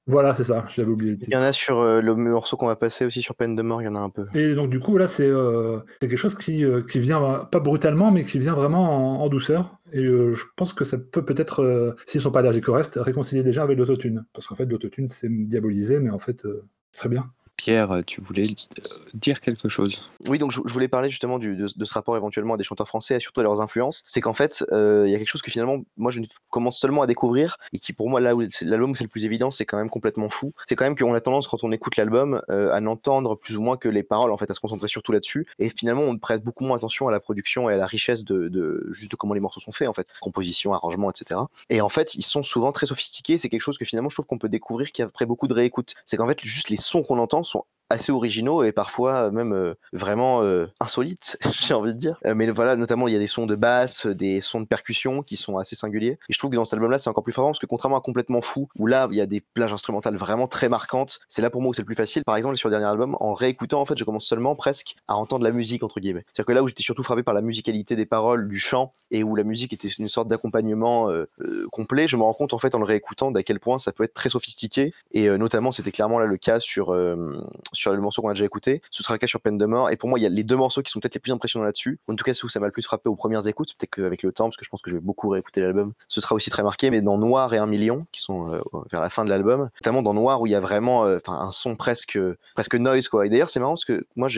Voilà, c'est ça, j'avais oublié le Il y titre. en a sur euh, le morceau qu'on va passer aussi sur Peine de mort, il y en a un peu. Et donc du coup là c'est euh, quelque chose qui, euh, qui vient pas brutalement mais qui vient vraiment en, en douceur et euh, je pense que ça peut peut-être s'ils sont pas allergiques au reste réconcilier déjà avec l'autotune parce qu'en fait l'autotune c'est diabolisé mais en fait euh, c'est très bien. Pierre, tu voulais euh, dire quelque chose Oui, donc je, voulais parler justement du- de, ce rapport éventuellement à des chanteurs français et surtout à leurs influences. C'est qu'en fait, euh, il y a quelque chose que finalement, moi, je commence seulement à découvrir et qui, pour moi, là où l'album c'est le plus évident, c'est quand même complètement fou. C'est quand même qu'on a tendance, quand on écoute l'album, euh, à n'entendre plus ou moins que les paroles, en fait, à se concentrer surtout là-dessus. Et finalement, on prête beaucoup moins attention à la production et à la richesse de, de juste comment les morceaux sont faits, en fait, composition, arrangement, etc. Et en fait, ils sont souvent très sophistiqués. C'est quelque chose que finalement, je trouve qu'on peut découvrir qu'après beaucoup de réécoute. C'est qu'en fait, juste les sons qu'on entend sont assez originaux et parfois même euh, vraiment euh, insolites, j'ai envie de dire. Euh, mais voilà, notamment il y a des sons de basse, des sons de percussion qui sont assez singuliers. Et je trouve que dans cet album-là, c'est encore plus fort parce que contrairement à Complètement Fou, où là il y a des plages instrumentales vraiment très marquantes, c'est là pour moi où c'est le plus facile. Par exemple, sur le dernier album, en réécoutant, en fait, je commence seulement presque à entendre la musique entre guillemets. C'est-à-dire que là où j'étais surtout frappé par la musicalité des paroles, du chant et où la musique était une sorte d'accompagnement euh, euh, complet, je me rends compte en fait en le réécoutant d'à quel point ça peut être très sophistiqué. Et euh, notamment, c'était clairement là le cas sur euh, sur le morceau qu'on a déjà écouté. Ce sera le cas sur Peine de mort. Et pour moi, il y a les deux morceaux qui sont peut-être les plus impressionnants là-dessus. En tout cas, ceux ça m'a le plus frappé aux premières écoutes. Peut-être qu'avec le temps, parce que je pense que je vais beaucoup réécouter l'album, ce sera aussi très marqué. Mais dans Noir et un million, qui sont euh, vers la fin de l'album, notamment dans Noir où il y a vraiment euh, un son presque presque noise. Et d'ailleurs, c'est marrant parce que moi,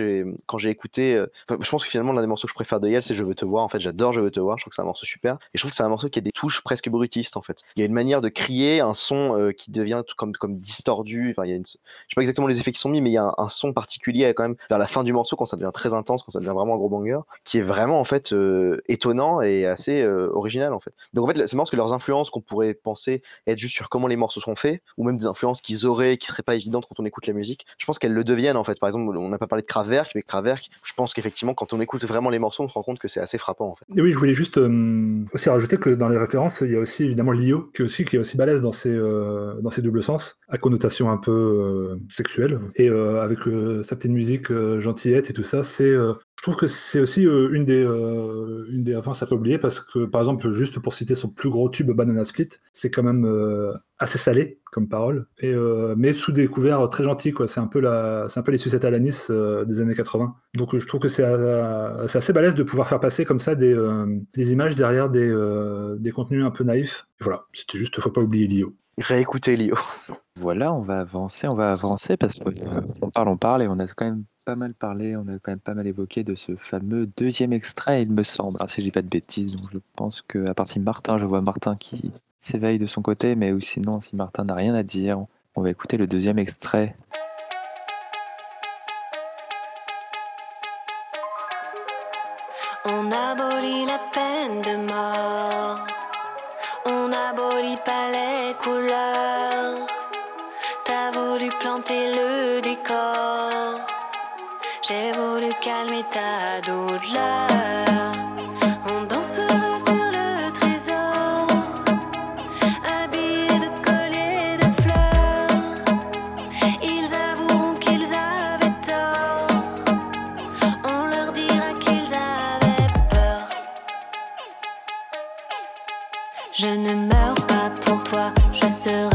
quand j'ai écouté, euh, je pense que finalement l'un des morceaux que je préfère de Yale, c'est Je veux te voir. En fait, j'adore Je veux te voir. Je trouve que c'est un morceau super. Et je trouve que c'est un morceau qui a des touches presque brutistes en fait. Il y a une manière de crier, un son euh, qui devient tout comme distordu. Enfin, il sais pas exactement les effets qui sont mis, mais il y a un, un son particulier quand même vers la fin du morceau quand ça devient très intense, quand ça devient vraiment un gros banger, qui est vraiment en fait euh, étonnant et assez euh, original en fait. Donc en fait, c'est marrant que leurs influences qu'on pourrait penser être juste sur comment les morceaux sont faits, ou même des influences qu'ils auraient, qui seraient pas évidentes quand on écoute la musique, je pense qu'elles le deviennent en fait. Par exemple, on n'a pas parlé de Kraftwerk, mais Kraftwerk, je pense qu'effectivement quand on écoute vraiment les morceaux, on se rend compte que c'est assez frappant en fait. Et oui, je voulais juste euh, aussi rajouter que dans les références, il y a aussi évidemment Lio, qui est aussi, qui est aussi balèze dans ses, dans ses doubles sens, à connotation un peu sexuelle. Et avec euh, sa petite musique euh, gentillette et tout ça, c'est, euh, je trouve que c'est aussi euh, une des, euh, une des à pas oublier parce que, par exemple, juste pour citer son plus gros tube Banana Split, c'est quand même euh, assez salé comme parole, euh, mais sous des couverts très gentils, quoi. C'est un peu la, c'est un peu les sucettes à l'anis euh, des années 80. Donc, euh, je trouve que c'est, euh, assez balèze de pouvoir faire passer comme ça des, euh, images derrière des, euh, des contenus un peu naïfs. Et voilà, c'était juste, faut pas oublier Lio. Réécoutez Lio. Voilà, on va avancer, on va avancer parce qu'on parle, on parle et on a quand même pas mal parlé, on a quand même pas mal évoqué de ce fameux deuxième extrait, il me semble, Alors, si je dis pas de bêtises. Donc je pense que à partir de Martin, je vois Martin qui s'éveille de son côté, mais ou sinon, si Martin n'a rien à dire, on va écouter le deuxième extrait. On abolit la peine de mort. Pas les. T'as voulu planter le décor. J'ai voulu calmer ta douleur. Toi,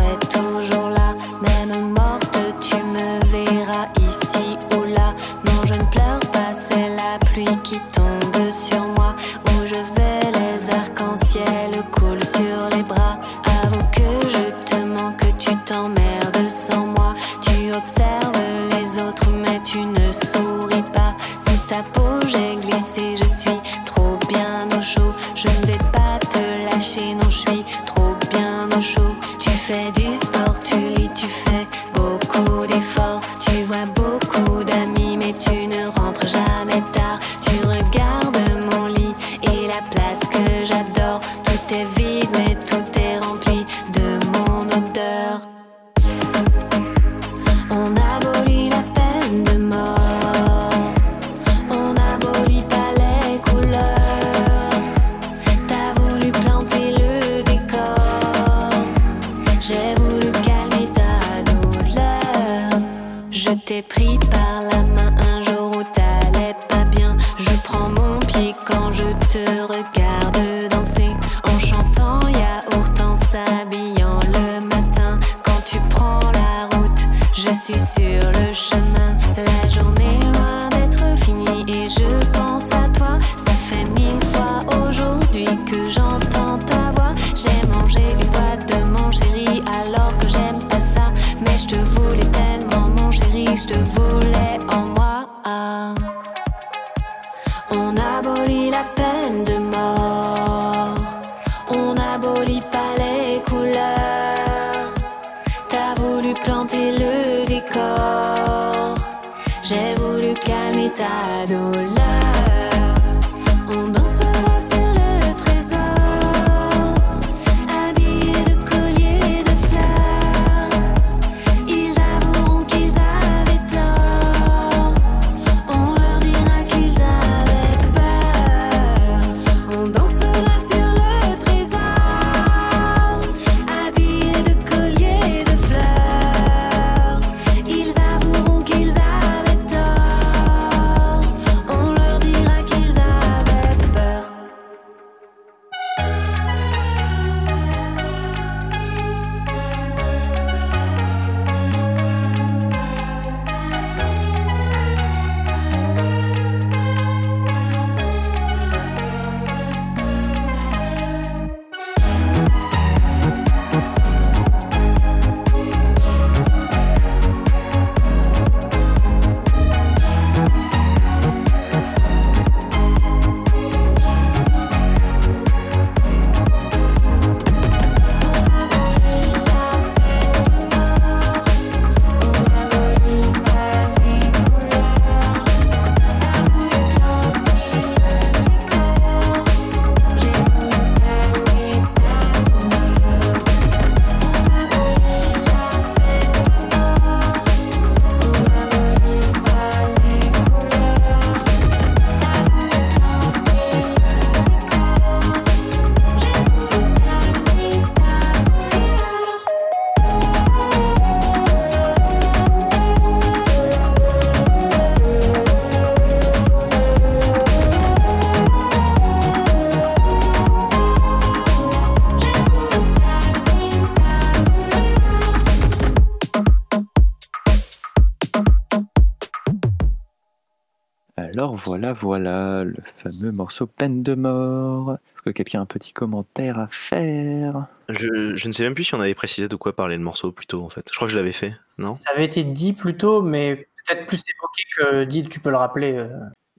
voilà, voilà, le fameux morceau Peine de mort. Est-ce que quelqu'un a un petit commentaire à faire? Je, je ne sais même plus si on avait précisé de quoi parlait le morceau plus tôt en fait. Je crois que je l'avais fait, non? Ça avait été dit plus tôt, mais peut-être plus évoqué que dit, tu peux le rappeler. euh.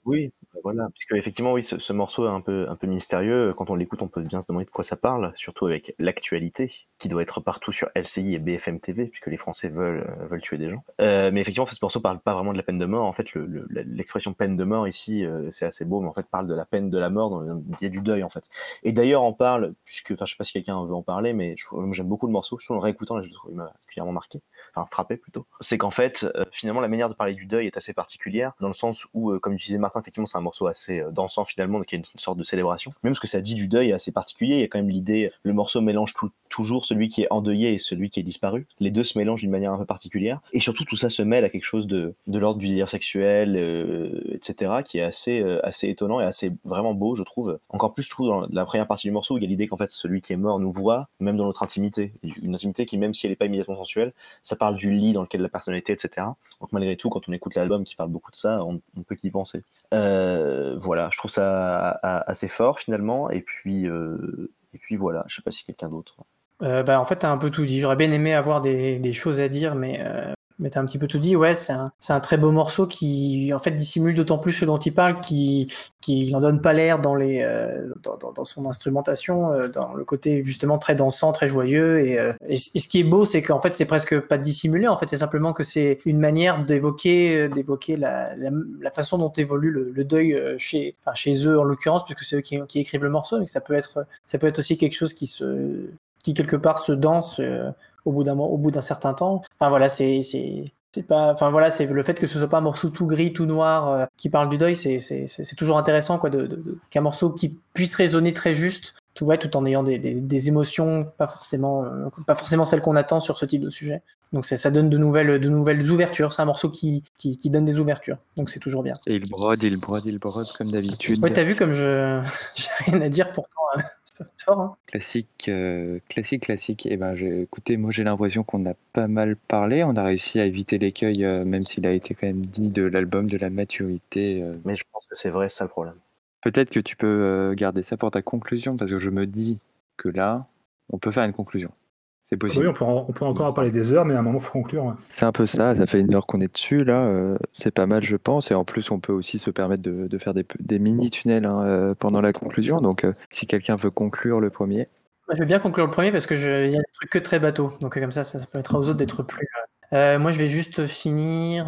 Oui, voilà, puisque effectivement, oui, ce, ce morceau est un peu, un peu mystérieux. Quand on l'écoute, on peut bien se demander de quoi ça parle, surtout avec l'actualité qui doit être partout sur LCI et BFM TV, puisque les Français veulent, euh, veulent tuer des gens. Euh, mais effectivement, ce morceau parle pas vraiment de la peine de mort. En fait, l'expression peine de mort ici, euh, c'est assez beau, mais en fait, parle de la peine de la mort dans le biais du deuil, en fait. Et d'ailleurs, on parle, puisque, enfin, je sais pas si quelqu'un veut en parler, mais j'aime beaucoup le morceau. En le réécoutant, je le trouve il m'a particulièrement marqué, enfin frappé plutôt. C'est qu'en fait, euh, finalement, la manière de parler du deuil est assez particulière, dans le sens où, euh, comme disait Martin, effectivement, c'est un morceau assez euh, dansant finalement, il y a une sorte de célébration. Même ce que ça dit du deuil est assez particulier. Il y a quand même l'idée, le morceau mélange toujours celui qui est endeuillé et celui qui est disparu. Les deux se mélangent d'une manière un peu particulière. Et surtout, tout ça se mêle à quelque chose de, de l'ordre du désir sexuel, euh, etc., qui est assez, assez étonnant et assez vraiment beau, je trouve. Encore plus, je trouve, dans la première partie du morceau, où il y a l'idée qu'en fait, celui qui est mort nous voit, même dans notre intimité. Une intimité qui, même si elle n'est pas immédiatement sensuelle, ça parle du lit dans lequel la personnalité, etc. Donc malgré tout, quand on écoute l'album qui parle beaucoup de ça, on, on peut qu'y penser. Euh, voilà, je trouve ça assez fort finalement. Et puis, euh, et puis voilà, je sais pas si quelqu'un d'autre. Euh, bah, en fait, t'as un peu tout dit. J'aurais bien aimé avoir des, choses à dire, mais, mais t'as un petit peu tout dit. Ouais, c'est un, un très beau morceau qui, en fait, dissimule d'autant plus ce dont il parle, qui, qui n'en donne pas l'air dans euh, dans, dans, son instrumentation, euh, dans le côté justement très dansant, très joyeux. Et, euh, et, ce qui est beau, c'est qu'en fait, c'est presque pas dissimulé. En fait, c'est simplement que c'est une manière d'évoquer, euh, d'évoquer la, la, façon dont évolue le, le deuil euh, chez, enfin, chez eux en l'occurrence, puisque c'est eux qui, qui écrivent le morceau, mais ça peut être, ça peut être aussi quelque chose qui se, qui quelque part se danse euh, au bout d'un mo- au bout d'un certain temps. Enfin voilà, c'est pas enfin voilà, c'est le fait que ce soit pas un morceau tout gris, tout noir euh, qui parle du deuil, c'est toujours intéressant quoi de, de- de- qu'un morceau qui puisse résonner très juste tout ouais, tout en ayant des, des, des émotions pas forcément euh, pas forcément celles qu'on attend sur ce type de sujet. Donc ça donne de nouvelles de nouvelles ouvertures, c'est un morceau qui, qui qui donne des ouvertures. Donc c'est toujours bien. Et il brode, il brode, il brode comme d'habitude. Ouais, t'as vu comme je j'ai rien à dire pourtant euh, c'est pas fort hein. Classique, euh, classique, classique. Et ben, j'ai- écoutez, moi j'ai l'impression qu'on a pas mal parlé. On a réussi à éviter l'écueil, euh, même s'il a été quand même dit de l'album, de la maturité. euh. Mais je pense que c'est vrai, c'est ça le problème. Peut-être que tu peux euh, garder ça pour ta conclusion, parce que je me dis que là, on peut faire une conclusion. C'est possible. Oui, on peut, en- on peut encore en parler des heures, mais à un moment, il faut conclure. ouais. C'est un peu ça, ça fait une heure qu'on est dessus, là, euh, c'est pas mal je pense, et en plus on peut aussi se permettre de, de faire des, mini-tunnels hein, euh, pendant la conclusion, donc euh, si quelqu'un veut conclure le premier. Moi, je vais bien conclure le premier parce que je... il y a des trucs que très bateau. Donc comme ça, ça permettra aux autres d'être plus. Euh, moi, je vais juste finir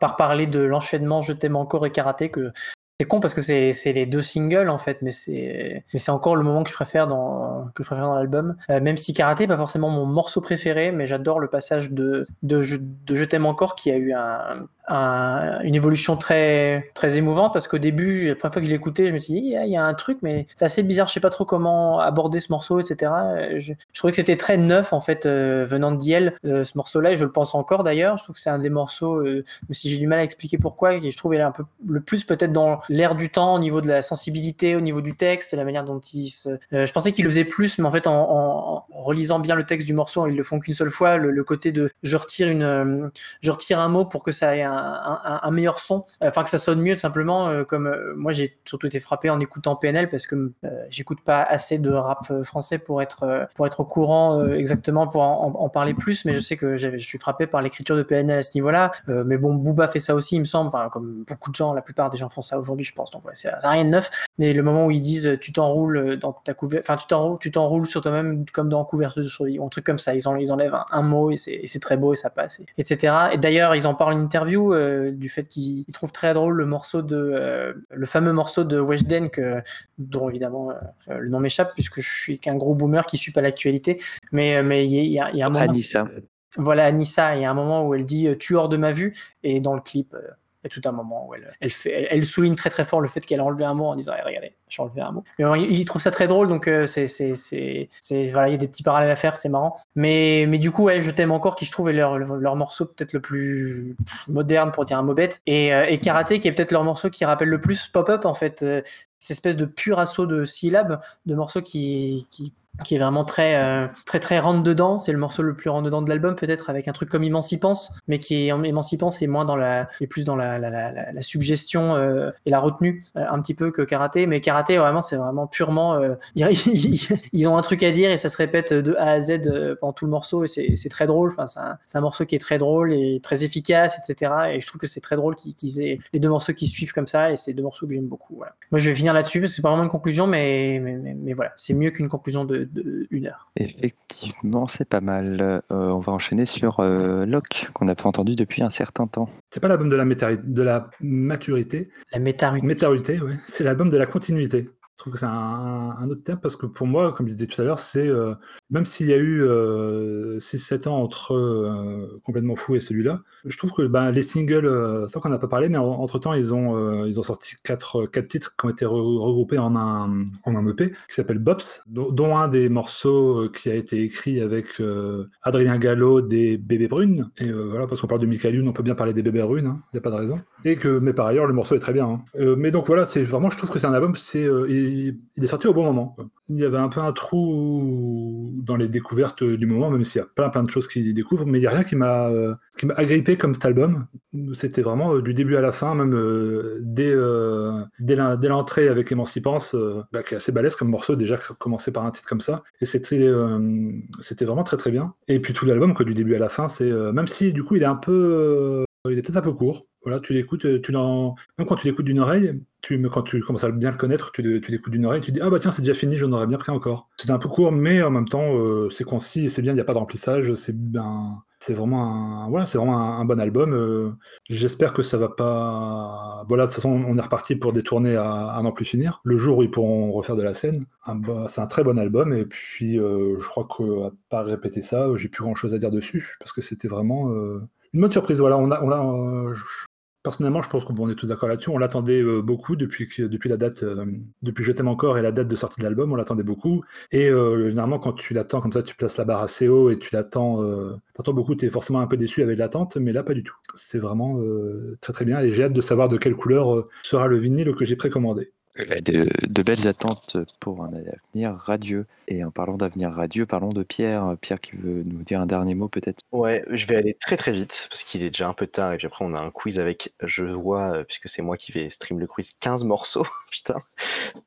par parler de l'enchaînement Je t'aime encore et karaté que c'est con parce que c'est c'est les deux singles en fait, mais c'est mais c'est encore le moment que je préfère dans que je préfère dans l'album. Euh, même si karaté pas forcément mon morceau préféré, mais j'adore le passage de de je, de je t'aime encore qui a eu un, un- une évolution très très émouvante parce qu'au début, la première fois que je l'écoutais, je me suis dit il y, a- il y a un truc, mais c'est assez bizarre. Je sais pas trop comment aborder ce morceau, etc. Je, je trouvais que c'était très neuf en fait euh, venant de Diel, euh, ce morceau-là, et je le pense encore d'ailleurs. Je trouve que c'est un des morceaux, euh, si j'ai du mal à expliquer pourquoi, et je trouve est un peu le plus peut-être dans l'air du temps au niveau de la sensibilité, au niveau du texte, la manière dont il se. Euh, je pensais qu'il le faisait plus, mais en fait en, en- en relisant bien le texte du morceau, ils le font qu'une seule fois. Le, le côté de je retire une, euh, je retire un mot pour que ça ait un, un- meilleur son, enfin que ça sonne mieux simplement. euh, comme euh, moi j'ai surtout été frappé en écoutant PNL parce que euh, j'écoute pas assez de rap français pour être pour être au courant exactement pour en, parler plus, mais je sais que je suis frappé par l'écriture de PNL à ce niveau-là. Mais bon, Booba fait ça aussi, il me semble. Comme beaucoup de gens, la plupart des gens font ça aujourd'hui, je pense. Donc ouais, c'est rien de neuf. Mais le moment où ils disent tu t'enroules dans ta couverture, enfin tu t'enroules, tu t'enroules sur toi-même comme dans couverture de survie, ou un truc comme ça. Ils, en, ils enlèvent un, mot et c'est très beau et ça passe, et- etc. Et d'ailleurs, ils en parlent en interview euh, du fait qu'ils ils trouvent très drôle le morceau de euh, le fameux morceau de Weshden que dont évidemment euh, le nom m'échappe puisque je suis qu'un gros boomer qui suit pas l'actualité. Mais mais il y, a- il y a- il y a un moment. Anissa. Voilà, Anissa, il y a un moment où elle dit Tu hors de ma vue, et dans le clip, a tout un moment où elle, elle, souligne très très fort le fait qu'elle a enlevé un mot en disant Eh, Regardez, j'ai enlevé un mot. Mais bon, il, trouve ça très drôle, donc euh, voilà, il y a des petits parallèles à faire, c'est marrant. Mais, mais du coup, ouais, je t'aime encore, qui je trouve est leur, morceau peut-être le plus moderne pour dire un mot bête, et, euh, et Karaté, qui est peut-être leur morceau qui rappelle le plus pop-up en fait. euh, cette espèce de pur assaut de syllabes, de morceaux qui qui est vraiment très euh, très très rentre dedans. C'est le morceau le plus rentre dedans de l'album, peut-être avec un truc comme Émancipance, mais qui est Émancipance est moins dans la, est plus dans la, la, la, la- suggestion euh, et la retenue euh, un petit peu que Karaté. Mais Karaté vraiment c'est vraiment purement, euh, ils, ils- ont un truc à dire et ça se répète de A à Z euh, pendant tout le morceau et c'est c'est très drôle. Enfin c'est un, c'est un morceau qui est très drôle et très efficace, etc. Et je trouve que c'est très drôle qu'ils qu'ils aient les deux morceaux qui suivent comme ça et c'est deux morceaux que j'aime beaucoup. Voilà. Moi je vais finir là-dessus parce que c'est pas vraiment une conclusion, mais mais, mais, mais voilà, c'est mieux qu'une conclusion de, de une heure. Effectivement, c'est pas mal. Euh, on va enchaîner sur euh, Locke, qu'on n'a pas entendu depuis un certain temps. C'est pas l'album de la, de la maturité, La méta métarité, ouais. c'est l'album de la continuité. Je trouve que c'est un, autre terme parce que pour moi, comme je disais tout à l'heure, c'est euh, même s'il y a eu 6-7 ans entre euh, Complètement Fou et celui-là, je trouve que ben, les singles, euh, ça qu'on n'a pas parlé, mais entre temps, ils ont, euh, ils ont sorti 4, quatre titres qui ont été re- regroupés en un, en un EP qui s'appelle Bops, dont, un des morceaux euh, qui a été écrit avec euh, Adrien Gallo des Bébés Brunes. Et euh, voilà, parce qu'on parle de Michael Youn, on peut bien parler des Bébés Brunes, il n'y a pas de raison. Et que, mais par ailleurs, le morceau est très bien. hein. Euh, mais donc voilà, vraiment, je trouve que c'est un album, c'est, euh, il, est sorti au bon moment. Il y avait un peu un trou dans les découvertes du moment, même s'il y a plein plein de choses qu'il découvre, mais il n'y a rien qui m'a euh, qui m'a agrippé comme cet album. C'était vraiment euh, du début à la fin, même euh, dès, dès l'entrée avec Émancipance, bah, qui est assez balèze comme morceau, déjà commençait par un titre comme ça. Et c'était vraiment très très bien. Et puis tout l'album, du début à la fin, c'est même si du coup il est un peu il est peut-être un peu court. Voilà, tu l'écoutes, euh, tu l'en... même quand tu l'écoutes d'une oreille, tu, quand tu commences à bien le connaître, tu, tu l'écoutes d'une oreille, tu te dis ah bah tiens c'est déjà fini, j'en aurais bien pris encore. C'était un peu court, mais en même temps euh, c'est concis, c'est bien, il n'y a pas de remplissage, c'est bien, c'est vraiment un, voilà, c'est vraiment un, bon album. euh, J'espère que ça va pas. Voilà, de toute façon on est reparti pour détourner à, à n'en plus finir. Le jour où ils pourront refaire de la scène, c'est un très bon album et puis euh, je crois qu'à part répéter ça, j'ai plus grand chose à dire dessus parce que c'était vraiment euh, une bonne surprise. Voilà, on a, euh, Personnellement, je pense qu'on est tous d'accord là-dessus. On l'attendait euh, beaucoup depuis, que- depuis la date, euh, depuis Je t'aime encore et la date de sortie de l'album, on l'attendait beaucoup. Et généralement, quand tu l'attends comme ça, tu places la barre assez haut et tu l'attends, beaucoup, tu es forcément un peu déçu avec l'attente, mais là, pas du tout. C'est vraiment très très bien et j'ai hâte de savoir de quelle couleur sera le vinyle que j'ai précommandé. De, belles attentes pour un avenir radieux. Et en parlant d'avenir radieux, parlons de Pierre. Pierre qui veut nous dire un dernier mot peut-être? Ouais, je vais aller très très vite parce qu'il est déjà un peu tard et puis après on a un quiz avec, je vois, euh, puisque c'est moi qui vais stream le quiz, 15 morceaux, putain.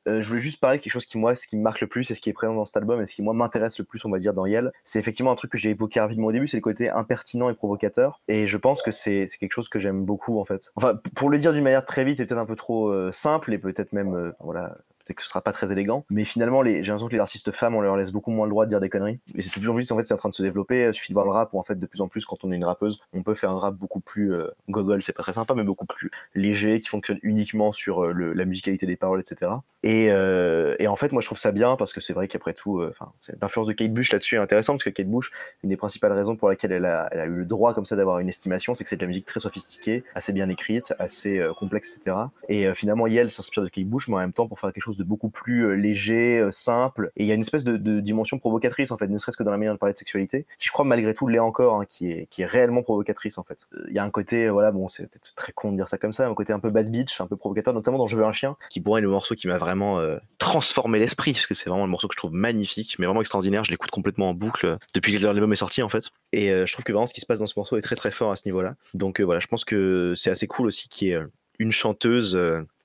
Euh, je voulais juste parler de quelque chose qui moi, ce qui me marque le plus et ce qui est présent dans cet album et ce qui moi m'intéresse le plus, on va dire, dans Yel, c'est effectivement un truc que j'ai évoqué rapidement au début, c'est le côté impertinent et provocateur et je pense que c'est quelque chose que j'aime beaucoup en fait. Enfin, pour le dire d'une manière très vite et peut-être un peu trop euh, simple et peut-être même, voilà, peut-être que ce sera pas très élégant, mais finalement, j'ai l'impression que les artistes femmes, on leur laisse beaucoup moins le droit de dire des conneries. Et c'est de plus en fait, c'est en train de se développer. Il suffit de voir le rap où, en fait, de plus en plus, quand on est une rappeuse, on peut faire un rap beaucoup plus euh, gogol, c'est pas très sympa, mais beaucoup plus léger, qui fonctionne uniquement sur euh, la musicalité des paroles, etc. Et, euh, et en fait, moi, je trouve ça bien parce que c'est vrai qu'après tout, euh, enfin, c'est- l'influence de Kate Bush là-dessus est intéressante parce que Kate Bush, une des principales raisons pour laquelle elle a, elle a eu le droit comme ça d'avoir une estimation, c'est que c'est de la musique très sophistiquée, assez bien écrite, assez complexe, etc. Et finalement, Yel s'inspire de Kate Bush, mais en même temps pour faire quelque chose de beaucoup plus euh, léger, euh, simple. Et il y a une espèce de, dimension provocatrice, en fait, ne serait-ce que dans la manière de parler de sexualité, qui je crois malgré tout l'est encore, hein, qui, est, qui est réellement provocatrice, en fait. Euh, Il y a un côté, voilà, bon, c'est peut-être très con de dire ça comme ça, un côté un peu bad bitch, un peu provocateur, notamment dans Je veux un chien, qui pour moi est le morceau qui m'a vraiment transformé l'esprit, parce que c'est vraiment le morceau que je trouve magnifique, mais vraiment extraordinaire. Je l'écoute complètement en boucle depuis que l'album est sorti, en fait. Et je trouve que vraiment ce qui se passe dans ce morceau est très très fort à ce niveau-là. Donc voilà, je pense que c'est assez cool aussi qu'il y ait euh, une chanteuse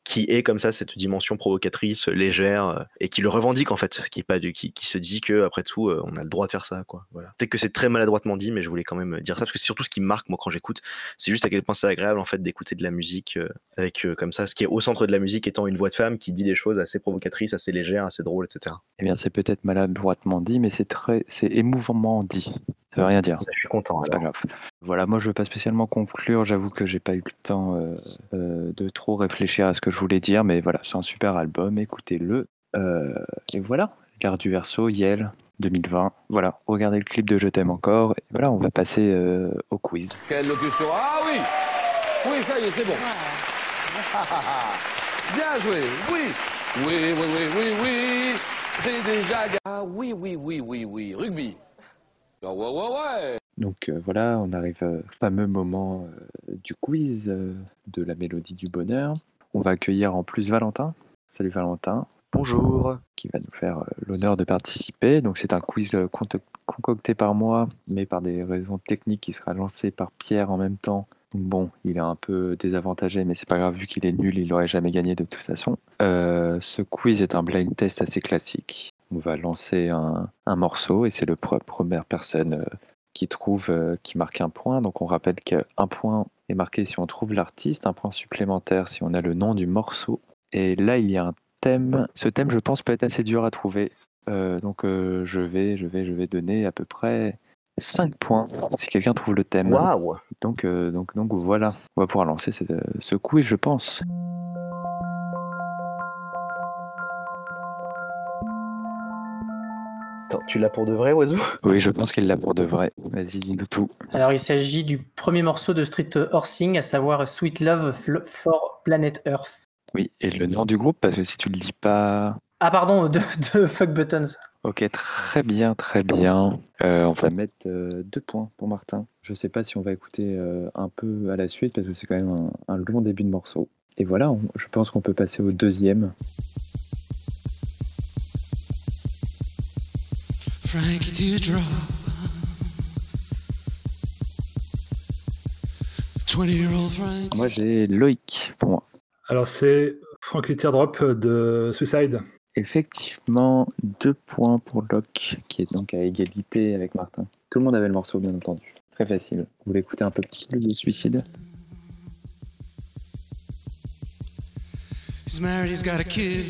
qui est comme ça cette dimension provocatrice, légère, euh, et qui le revendique en fait, qui est pas du, qui, qui se dit que après tout, euh, on a le droit de faire ça, quoi. Voilà. Peut-être que c'est très maladroitement dit, mais je voulais quand même dire ça parce que c'est surtout ce qui marque moi quand j'écoute, c'est juste à quel point c'est agréable en fait d'écouter de la musique euh, avec euh, comme ça, ce qui est au centre de la musique étant une voix de femme qui dit des choses assez provocatrices, assez légères, assez drôles, etc. Eh bien, c'est peut-être maladroitement dit, mais c'est très, c'est émouvamment dit. Ça veut rien dire. Je suis content. C'est pas grave. Voilà, moi je veux pas spécialement conclure, j'avoue que j'ai pas eu le temps euh, euh, de trop réfléchir à ce que je voulais dire, mais voilà, c'est un super album, écoutez-le. Euh, et voilà, Gare du Verseau, Yel, 2020. Voilà, regardez le clip de Je t'aime encore, et voilà, on va passer euh, au quiz. Quelle locution Ah oui Oui, ça y est, c'est bon. Bien joué, oui Oui, oui, oui, oui, oui C'est déjà... ga- Ah oui, oui, oui, oui, oui, rugby ouais, ouais, ouais Donc euh, voilà, on arrive euh, au fameux moment euh, du quiz euh, de la mélodie du bonheur. On va accueillir en plus Valentin. Salut Valentin. Bonjour. qui va nous faire euh, l'honneur de participer. Donc c'est un quiz euh, concocté par moi, mais par des raisons techniques qui sera lancé par Pierre en même temps. Donc bon, il est un peu désavantagé, mais c'est pas grave vu qu'il est nul, il n'aurait jamais gagné de toute façon. Euh, ce quiz est un blind test assez classique. On va lancer un, un morceau et c'est pre- première personne euh, qui trouve, euh, qui marque un point. Donc on rappelle qu'un point est marqué si on trouve l'artiste, un point supplémentaire si on a le nom du morceau. Et là, il y a un thème. Ce thème, je pense, peut être assez dur à trouver. Euh, donc euh, je vais, je vais, je vais donner à peu près 5 points si quelqu'un trouve le thème. Waouh Donc, euh, donc, donc voilà, on va pouvoir lancer cette- ce quiz, je pense. Attends, tu l'as pour de vrai, Oiseau? Oui, je pense qu'il l'a pour de vrai. Vas-y, dis-nous tout. Alors, il s'agit du premier morceau de Street Horsing, à savoir Sweet Love for Planet Earth. Oui, et le nom du groupe, parce que si tu le dis pas. Ah, pardon, de, de Fuck Buttons. Ok, très bien, très bien. Euh, on va mettre euh, deux points pour Martin. Je sais pas si on va écouter euh, un peu à la suite, parce que c'est quand même un, un long début de morceau. Et voilà, on- je pense qu'on peut passer au deuxième. Frankie Teardrop. 20 year old Frank. Moi, j'ai Loïc pour moi. Alors, c'est Frankie Teardrop de Suicide. Effectivement, deux points pour Locke, qui est donc à égalité avec Martin. Tout le monde avait le morceau, bien entendu. Très facile. Vous voulez écouter un peu plus de suicide? He's married, he's got a kid.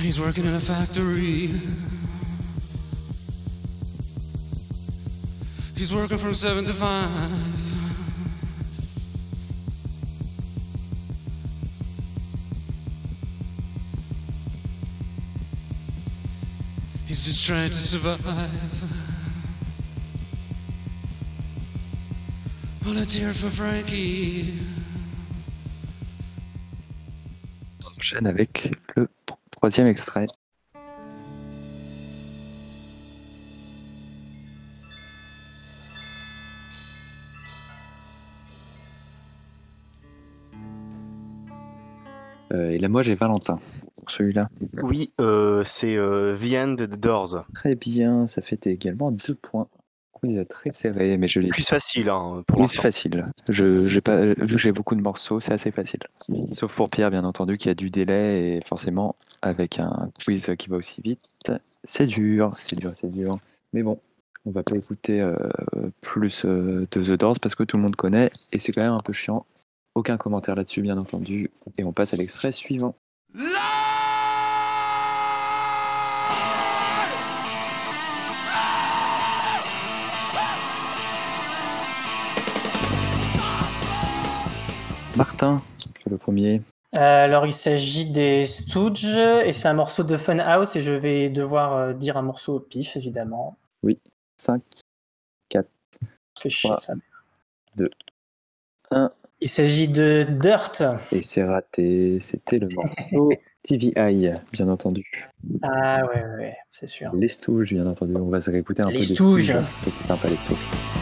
He's working in a factory. He's working from 7 to 5. He's just trying to survive. Well, let's hear for Frankie. Avec troisième extrait. Euh, et là, moi, j'ai Valentin pour celui-là. Oui, euh, c'est euh, The End the Doors. Très bien, ça fait également deux points. Quiz très serré, mais je l'ai Plus facile hein, pour l'instant. facile. Je, j'ai pas, vu que j'ai beaucoup de morceaux, c'est assez facile. Sauf pour Pierre, bien entendu, qui a du délai et forcément, avec un quiz qui va aussi vite, c'est dur, c'est dur, c'est dur. Mais bon, on va pas écouter euh, plus euh, de The Doors parce que tout le monde connaît et c'est quand même un peu chiant. Aucun commentaire là-dessus, bien entendu. Et on passe à l'extrait suivant. Martin, c'est le premier. Euh, alors, il s'agit des Stooges et c'est un morceau de Funhouse et je vais devoir euh, dire un morceau au pif, évidemment. 5, chier Trois, ça. deux, un. Il s'agit de Dirt. Et c'est raté, c'était le morceau TVI, bien entendu. Ah ouais, ouais, ouais, c'est sûr. Les Stooges, bien entendu. On va se réécouter un Les peu des Stooges. C'est sympa, les Stooges.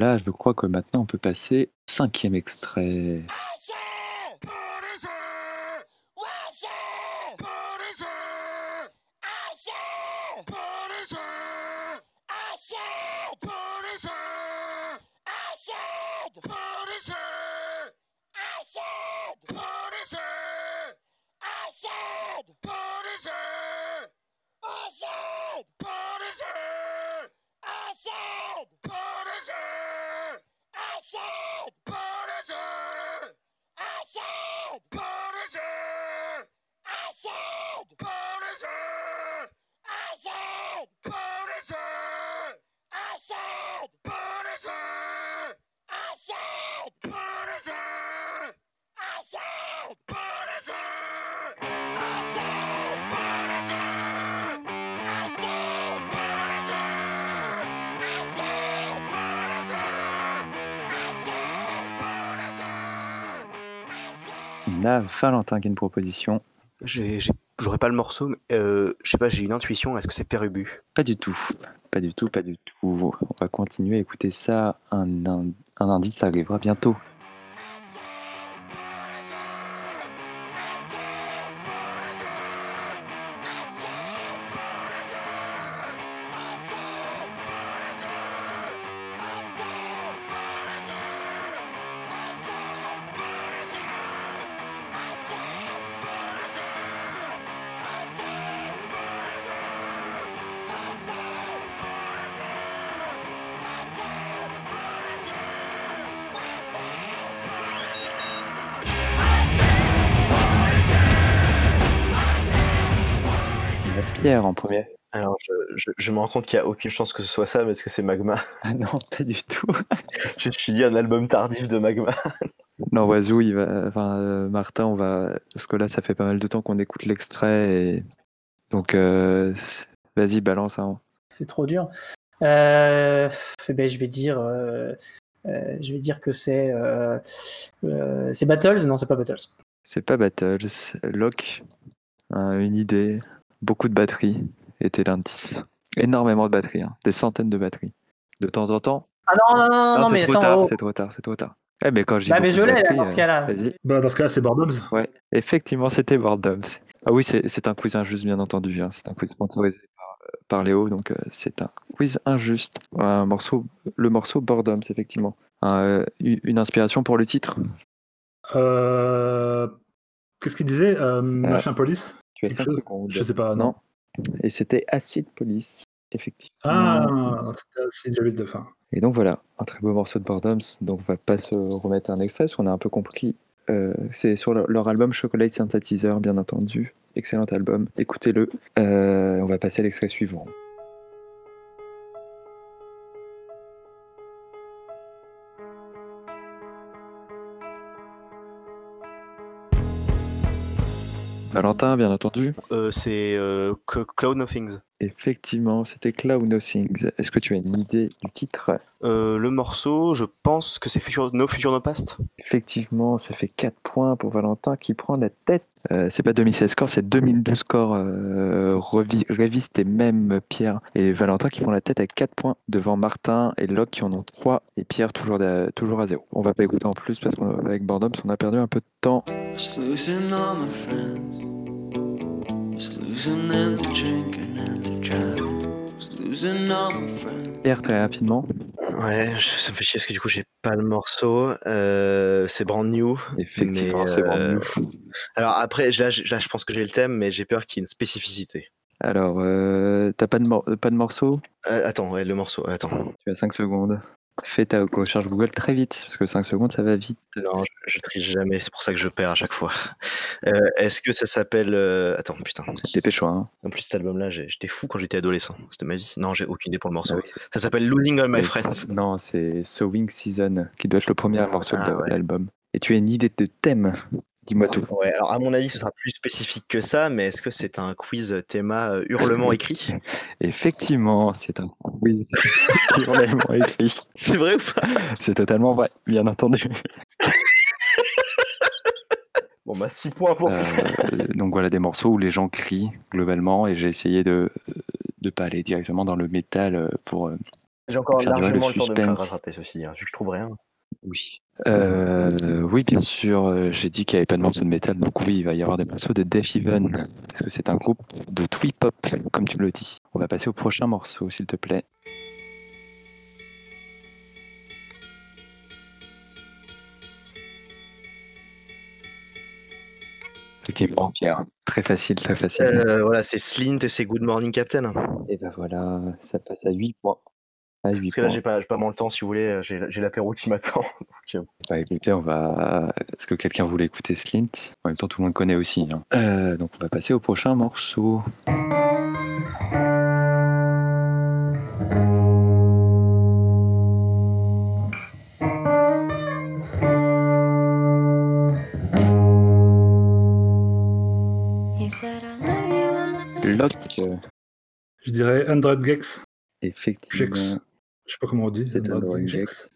Voilà, je crois que maintenant on peut passer au cinquième extrait. On a Valentin qui a une proposition. J'aurais pas le morceau, mais euh, je sais pas, j'ai une intuition. Est-ce que c'est Pérubu? Pas du tout. Pas du tout, pas du tout. On va continuer à écouter ça. Un, un, un indice arrivera bientôt. Je, me rends compte qu'il n'y a aucune chance que ce soit ça, mais est-ce que c'est Magma? Ah non, pas du tout. Je me suis dit un album tardif de Magma. Non, Oiseau, il va. Enfin, euh, Martin, on va. Parce que là, ça fait pas mal de temps qu'on écoute l'extrait. Et... Donc, euh, vas-y, balance. hein. C'est trop dur. Euh, eh ben, je vais dire, euh, euh, je vais dire que c'est, euh, euh, c'est Battles? Non, c'est pas Battles. C'est pas Battles. Locke, hein, une idée. Beaucoup de batteries était l'indice. Énormément de batteries. hein, Des centaines de batteries. De temps en temps. Ah non, non, non, non, c'est mais attends. oh. c'est trop tard, c'est trop tard. Eh, mais quand je dis Bah, mais je l'ai, dans ce euh, cas-là. Vas-y. Bah, dans ce cas-là, c'est Boredoms. Ouais, effectivement, c'était Boredoms. Ah oui, c'est c'est un quiz injuste, bien entendu. hein. C'est un quiz sponsorisé par, euh, par Léo, donc euh, c'est un quiz injuste. Un morceau, le morceau Boredoms, effectivement. Un, euh, une inspiration pour le titre Euh, Qu'est-ce qu'il disait euh, Machin Police? Tu as Quelque 5 chose? secondes. Je sais pas, non. Non. Et c'était Acid Police, effectivement. Ah, c'était assez j'avais de fin. Et donc voilà, un très beau morceau de Boredoms. Donc on va pas se remettre un extrait, parce qu'on a un peu compris. Euh, c'est sur leur, leur album Chocolate Synthesizer, bien entendu. Excellent album, écoutez-le. Euh, on va passer à l'extrait suivant. Valentin, bien entendu. Euh, C'est euh, Cl- Cloud Nothings. Effectivement, c'était Cloud Nothings. Est-ce que tu as une idée du titre Euh, le morceau, je pense que c'est Future, No Future No Past. Effectivement, ça fait 4 points pour Valentin qui prend la tête. Euh, c'est pas 2016 score, c'est 2012 score euh, revi- réviste et même Pierre et Valentin qui prend la tête avec 4 points devant Martin et Locke qui en ont 3 et Pierre toujours, à- toujours à 0. On va pas écouter en plus parce qu'avec Bordoms on a perdu un peu de temps. Was losing all my friends. Was losing them to drinking and to driving. Was losing all my friends. Pierre très rapidement. Ouais, je- ça me fait chier parce que du coup, j'ai pas le morceau. Euh, c'est brand new. Effectivement, c'est euh, vraiment Alors après, là, je- là, je pense que j'ai le thème, mais j'ai peur qu'il y ait une spécificité. Alors, euh, t'as pas de, mor- pas de morceau? Euh, attends, ouais, le morceau, attends. Tu as 5 secondes. Fais ta recherche Google très vite parce que 5 secondes ça va vite. Non, je, je triche jamais, c'est pour ça que je perds à chaque fois. Euh, Est-ce que ça s'appelle. euh, Attends, putain. Dépêche-toi. Hein. En plus, cet album-là, j'ai- j'étais fou quand j'étais adolescent. C'était ma vie. Non, j'ai aucune idée pour le morceau. Ah oui, c'est- Ça s'appelle Losing All My Friends. Non, c'est Sowing Season qui doit être le premier morceau Ah de ouais. l'album. Et tu as une idée de thème Dis-moi tout. Ouais, alors à mon avis, ce sera plus spécifique que ça, mais est-ce que c'est un quiz théma euh, hurlement écrit? Effectivement, c'est un quiz hurlement écrit. C'est vrai ou pas? C'est totalement vrai, bien entendu. Bon, bah 6 points pour Euh, donc voilà des morceaux où les gens crient globalement et j'ai essayé de ne pas aller directement dans le métal euh, pour euh, J'ai encore largement le le temps de me rattraper ceci, hein, vu que je trouve rien. Oui. Euh, oui, bien sûr, euh, j'ai dit qu'il n'y avait pas de morceaux de métal, donc oui, il va y avoir des morceaux de Death Even, parce que c'est un groupe de twee-pop, comme tu le dis. On va passer au prochain morceau, s'il te plaît. Effectivement, Pierre. Très facile, très facile. Euh, voilà, c'est Slint et c'est Good Morning Captain. Et ben voilà, ça passe à 8 points. 8 Parce que là, j'ai pas, pas vraiment le temps, si vous voulez. euh, J'ai l'apéro qui m'attend. Bah écoutez, on va. Est-ce que quelqu'un voulait écouter Slint? En même temps, tout le monde connaît aussi. hein. Euh, donc on va passer au prochain morceau. Locke, Je dirais 100 Gex. effectivement. Gex. Je sais pas comment on dit. C'est 100 Gex. Gex.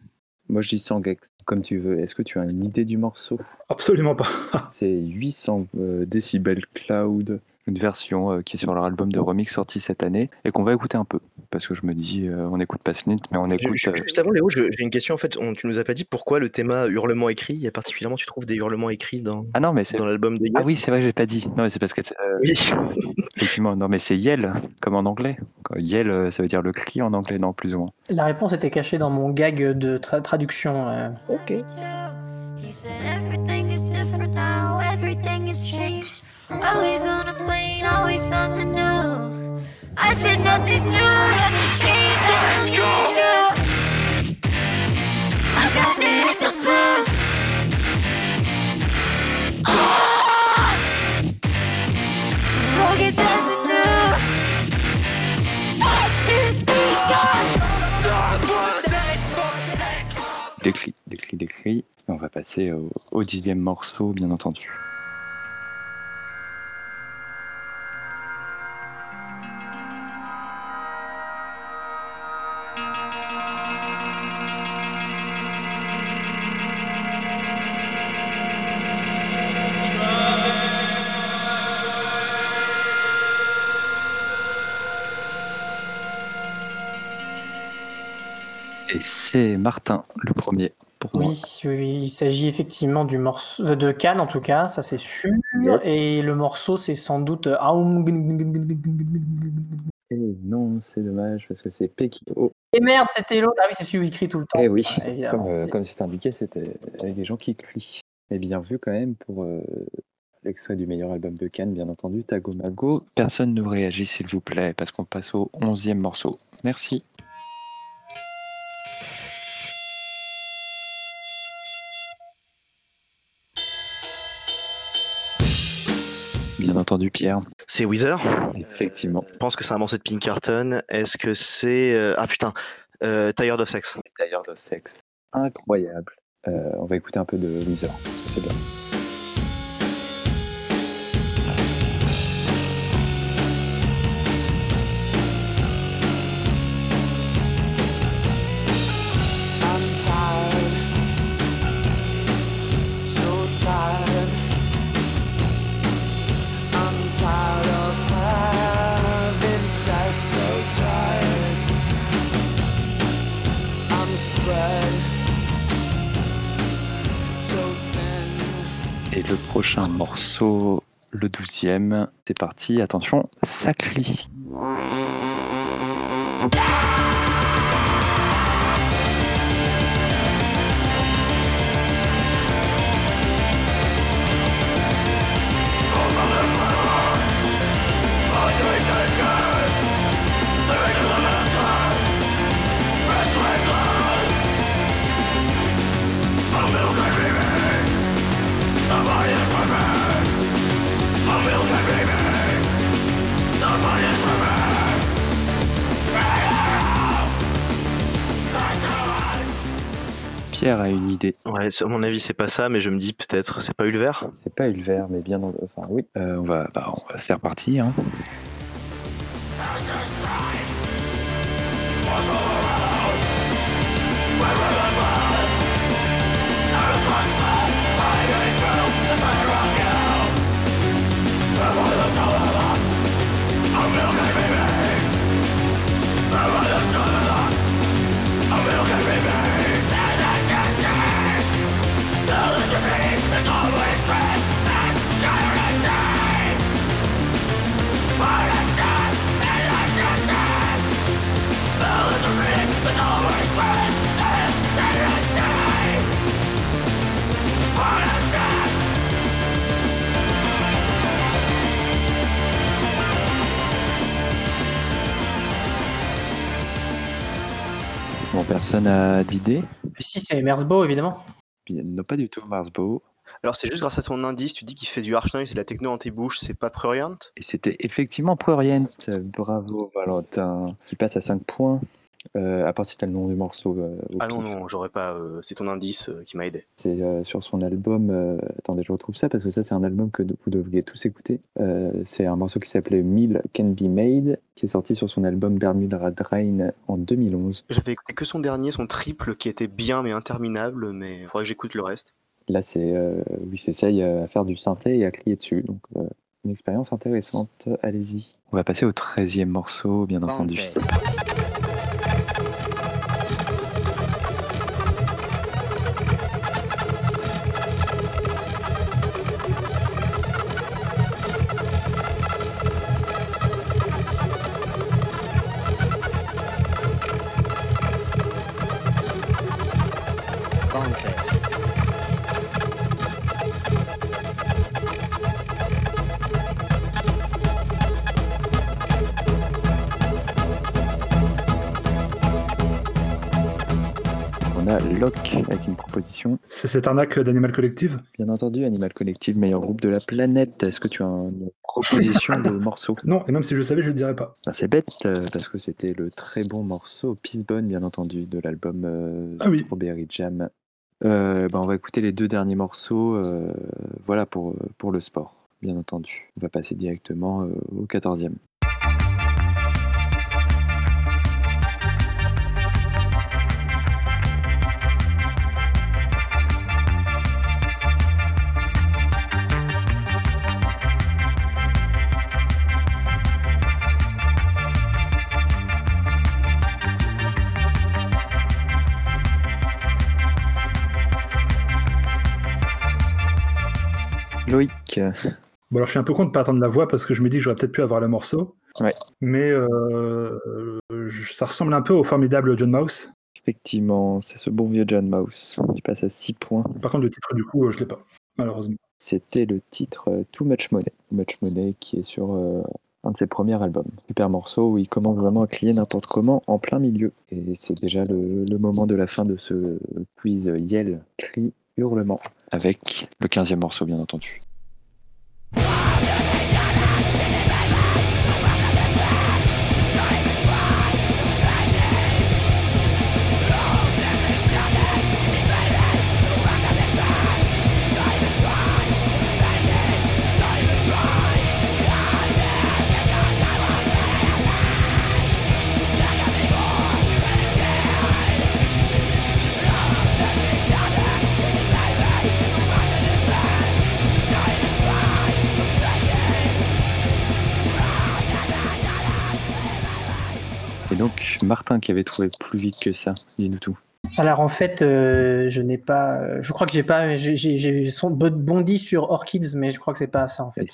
Moi, je dis Sangex, comme tu veux. Est-ce que tu as une idée du morceau? Absolument pas. C'est 800 euh, décibels cloud, une version euh, qui est sur leur album de remix sorti cette année et qu'on va écouter un peu. Parce que je me dis, euh, on écoute pas Snit, mais on écoute. euh, Juste avant, Léo, j'ai une question. En fait, on- tu nous as pas dit pourquoi le thème hurlement écrit? Il y a particulièrement, tu trouves des hurlements écrits dans, Ah non, mais c'est. dans l'album de Ah Yel oui, c'est vrai, j'ai pas dit. Non, mais c'est parce que. euh, Oui. effectivement, non, mais c'est Yell, comme en anglais. Euh, ça veut dire le cri en anglais, non, plus ou moins. La réponse était cachée dans mon gag de tra- traduction. euh. He said everything is different now. Always on a plane, always something new. I said nothing's new, nothing's changed, nothing's new. I got to hit the booth. Forget something new. Des cris, des cris, des cris. Et on va passer au, au dixième morceau, bien entendu. Et c'est Martin, le premier, pour moi. Oui, il s'agit effectivement du morceau euh, de Cannes en tout cas, ça c'est sûr. Yes. Et le morceau c'est sans doute euh. Et non, c'est dommage, parce que c'est Pekio. Et merde, c'était l'autre. Ah oui, c'est celui qui crie tout le temps. Eh oui, ça, évidemment. comme, euh, comme c'est indiqué, c'était avec des gens qui crient. Et bien vu quand même pour euh, l'extrait du meilleur album de Cannes, bien entendu, Tago Mago. Personne ne réagit, s'il vous plaît, parce qu'on passe au onzième morceau. Merci. Bien entendu, Pierre. C'est Weezer? Effectivement. Je pense que c'est un morceau de Pinkerton. Est-ce que c'est. euh, Ah putain, euh, Tired of Sex? D'ailleurs, le sexe. Incroyable. Euh, on va écouter un peu de Weezer. C'est bien. Et le prochain morceau, le douzième, c'est parti. Attention, ça Pierre a une idée. Ouais, à mon avis, c'est pas ça, mais je me dis peut-être, c'est pas Ulver. C'est pas Ulver, mais bien. en- Enfin, oui. Euh, on va, bah, on va- c'est reparti. Hein. Bon, personne n'a d'idée. Si, c'est Merzbow évidemment. Non, pas du tout, Marsbo. Alors, c'est juste grâce à ton indice, tu dis qu'il fait du harsh noise et de la techno anti-bouche, c'est pas Prurient Et c'était effectivement Prurient. Bravo, Valentin. Qui passe à 5 points. Euh, à part si t'as le nom du morceau. euh, Ah non, non, j'aurais pas. euh, c'est ton indice euh, qui m'a aidé. C'est euh, sur son album. euh, attendez, je retrouve ça parce que ça, c'est un album que vous devriez tous écouter. Euh, c'est un morceau qui s'appelait Mill Can Be Made, qui est sorti sur son album Bermuda Drain en 2011. J'avais écouté que son dernier, son triple, qui était bien mais interminable, mais il faudrait que j'écoute le reste. Là, c'est euh, où il s'essaye à faire du synthé et à crier dessus. Donc, euh, une expérience intéressante. Allez-y. On va passer au 13e morceau, bien entendu. C'est cette arnaque d'Animal Collective? Bien entendu, Animal Collective, meilleur groupe de la planète. Est-ce que tu as une proposition de morceau? Non, et même si je le savais, je le dirais pas. Ben, C'est bête euh, parce que c'était le très bon morceau Peacebone, bien entendu, de l'album euh, Ah oui. Strawberry Jam. Euh, ben, on va écouter les deux derniers morceaux, euh, voilà pour, euh, pour le sport, bien entendu. On va passer directement euh, au 14e. Loïc, Bon, alors je suis un peu con de pas attendre la voix parce que je me dis que j'aurais peut-être pu avoir le morceau. Ouais. Mais euh, ça ressemble un peu au formidable John Mouse. effectivement, c'est ce bon vieux John Mouse. Tu passes à 6 points. Par contre, le titre, du coup, euh, je l'ai pas, malheureusement. C'était le titre euh, Too Much Money. Too Much Money qui est sur euh, un de ses premiers albums. Super morceau où il commence vraiment à crier n'importe comment en plein milieu. Et c'est déjà le, le moment de la fin de ce quiz Yell, cri, hurlement. Avec le 15e morceau, bien entendu. Et donc, Martin qui avait trouvé plus vite que ça, dis-nous tout. Alors en fait, euh, je n'ai pas. Je crois que j'ai pas. J'ai bondi sur Orchids, mais je crois que c'est pas ça en fait.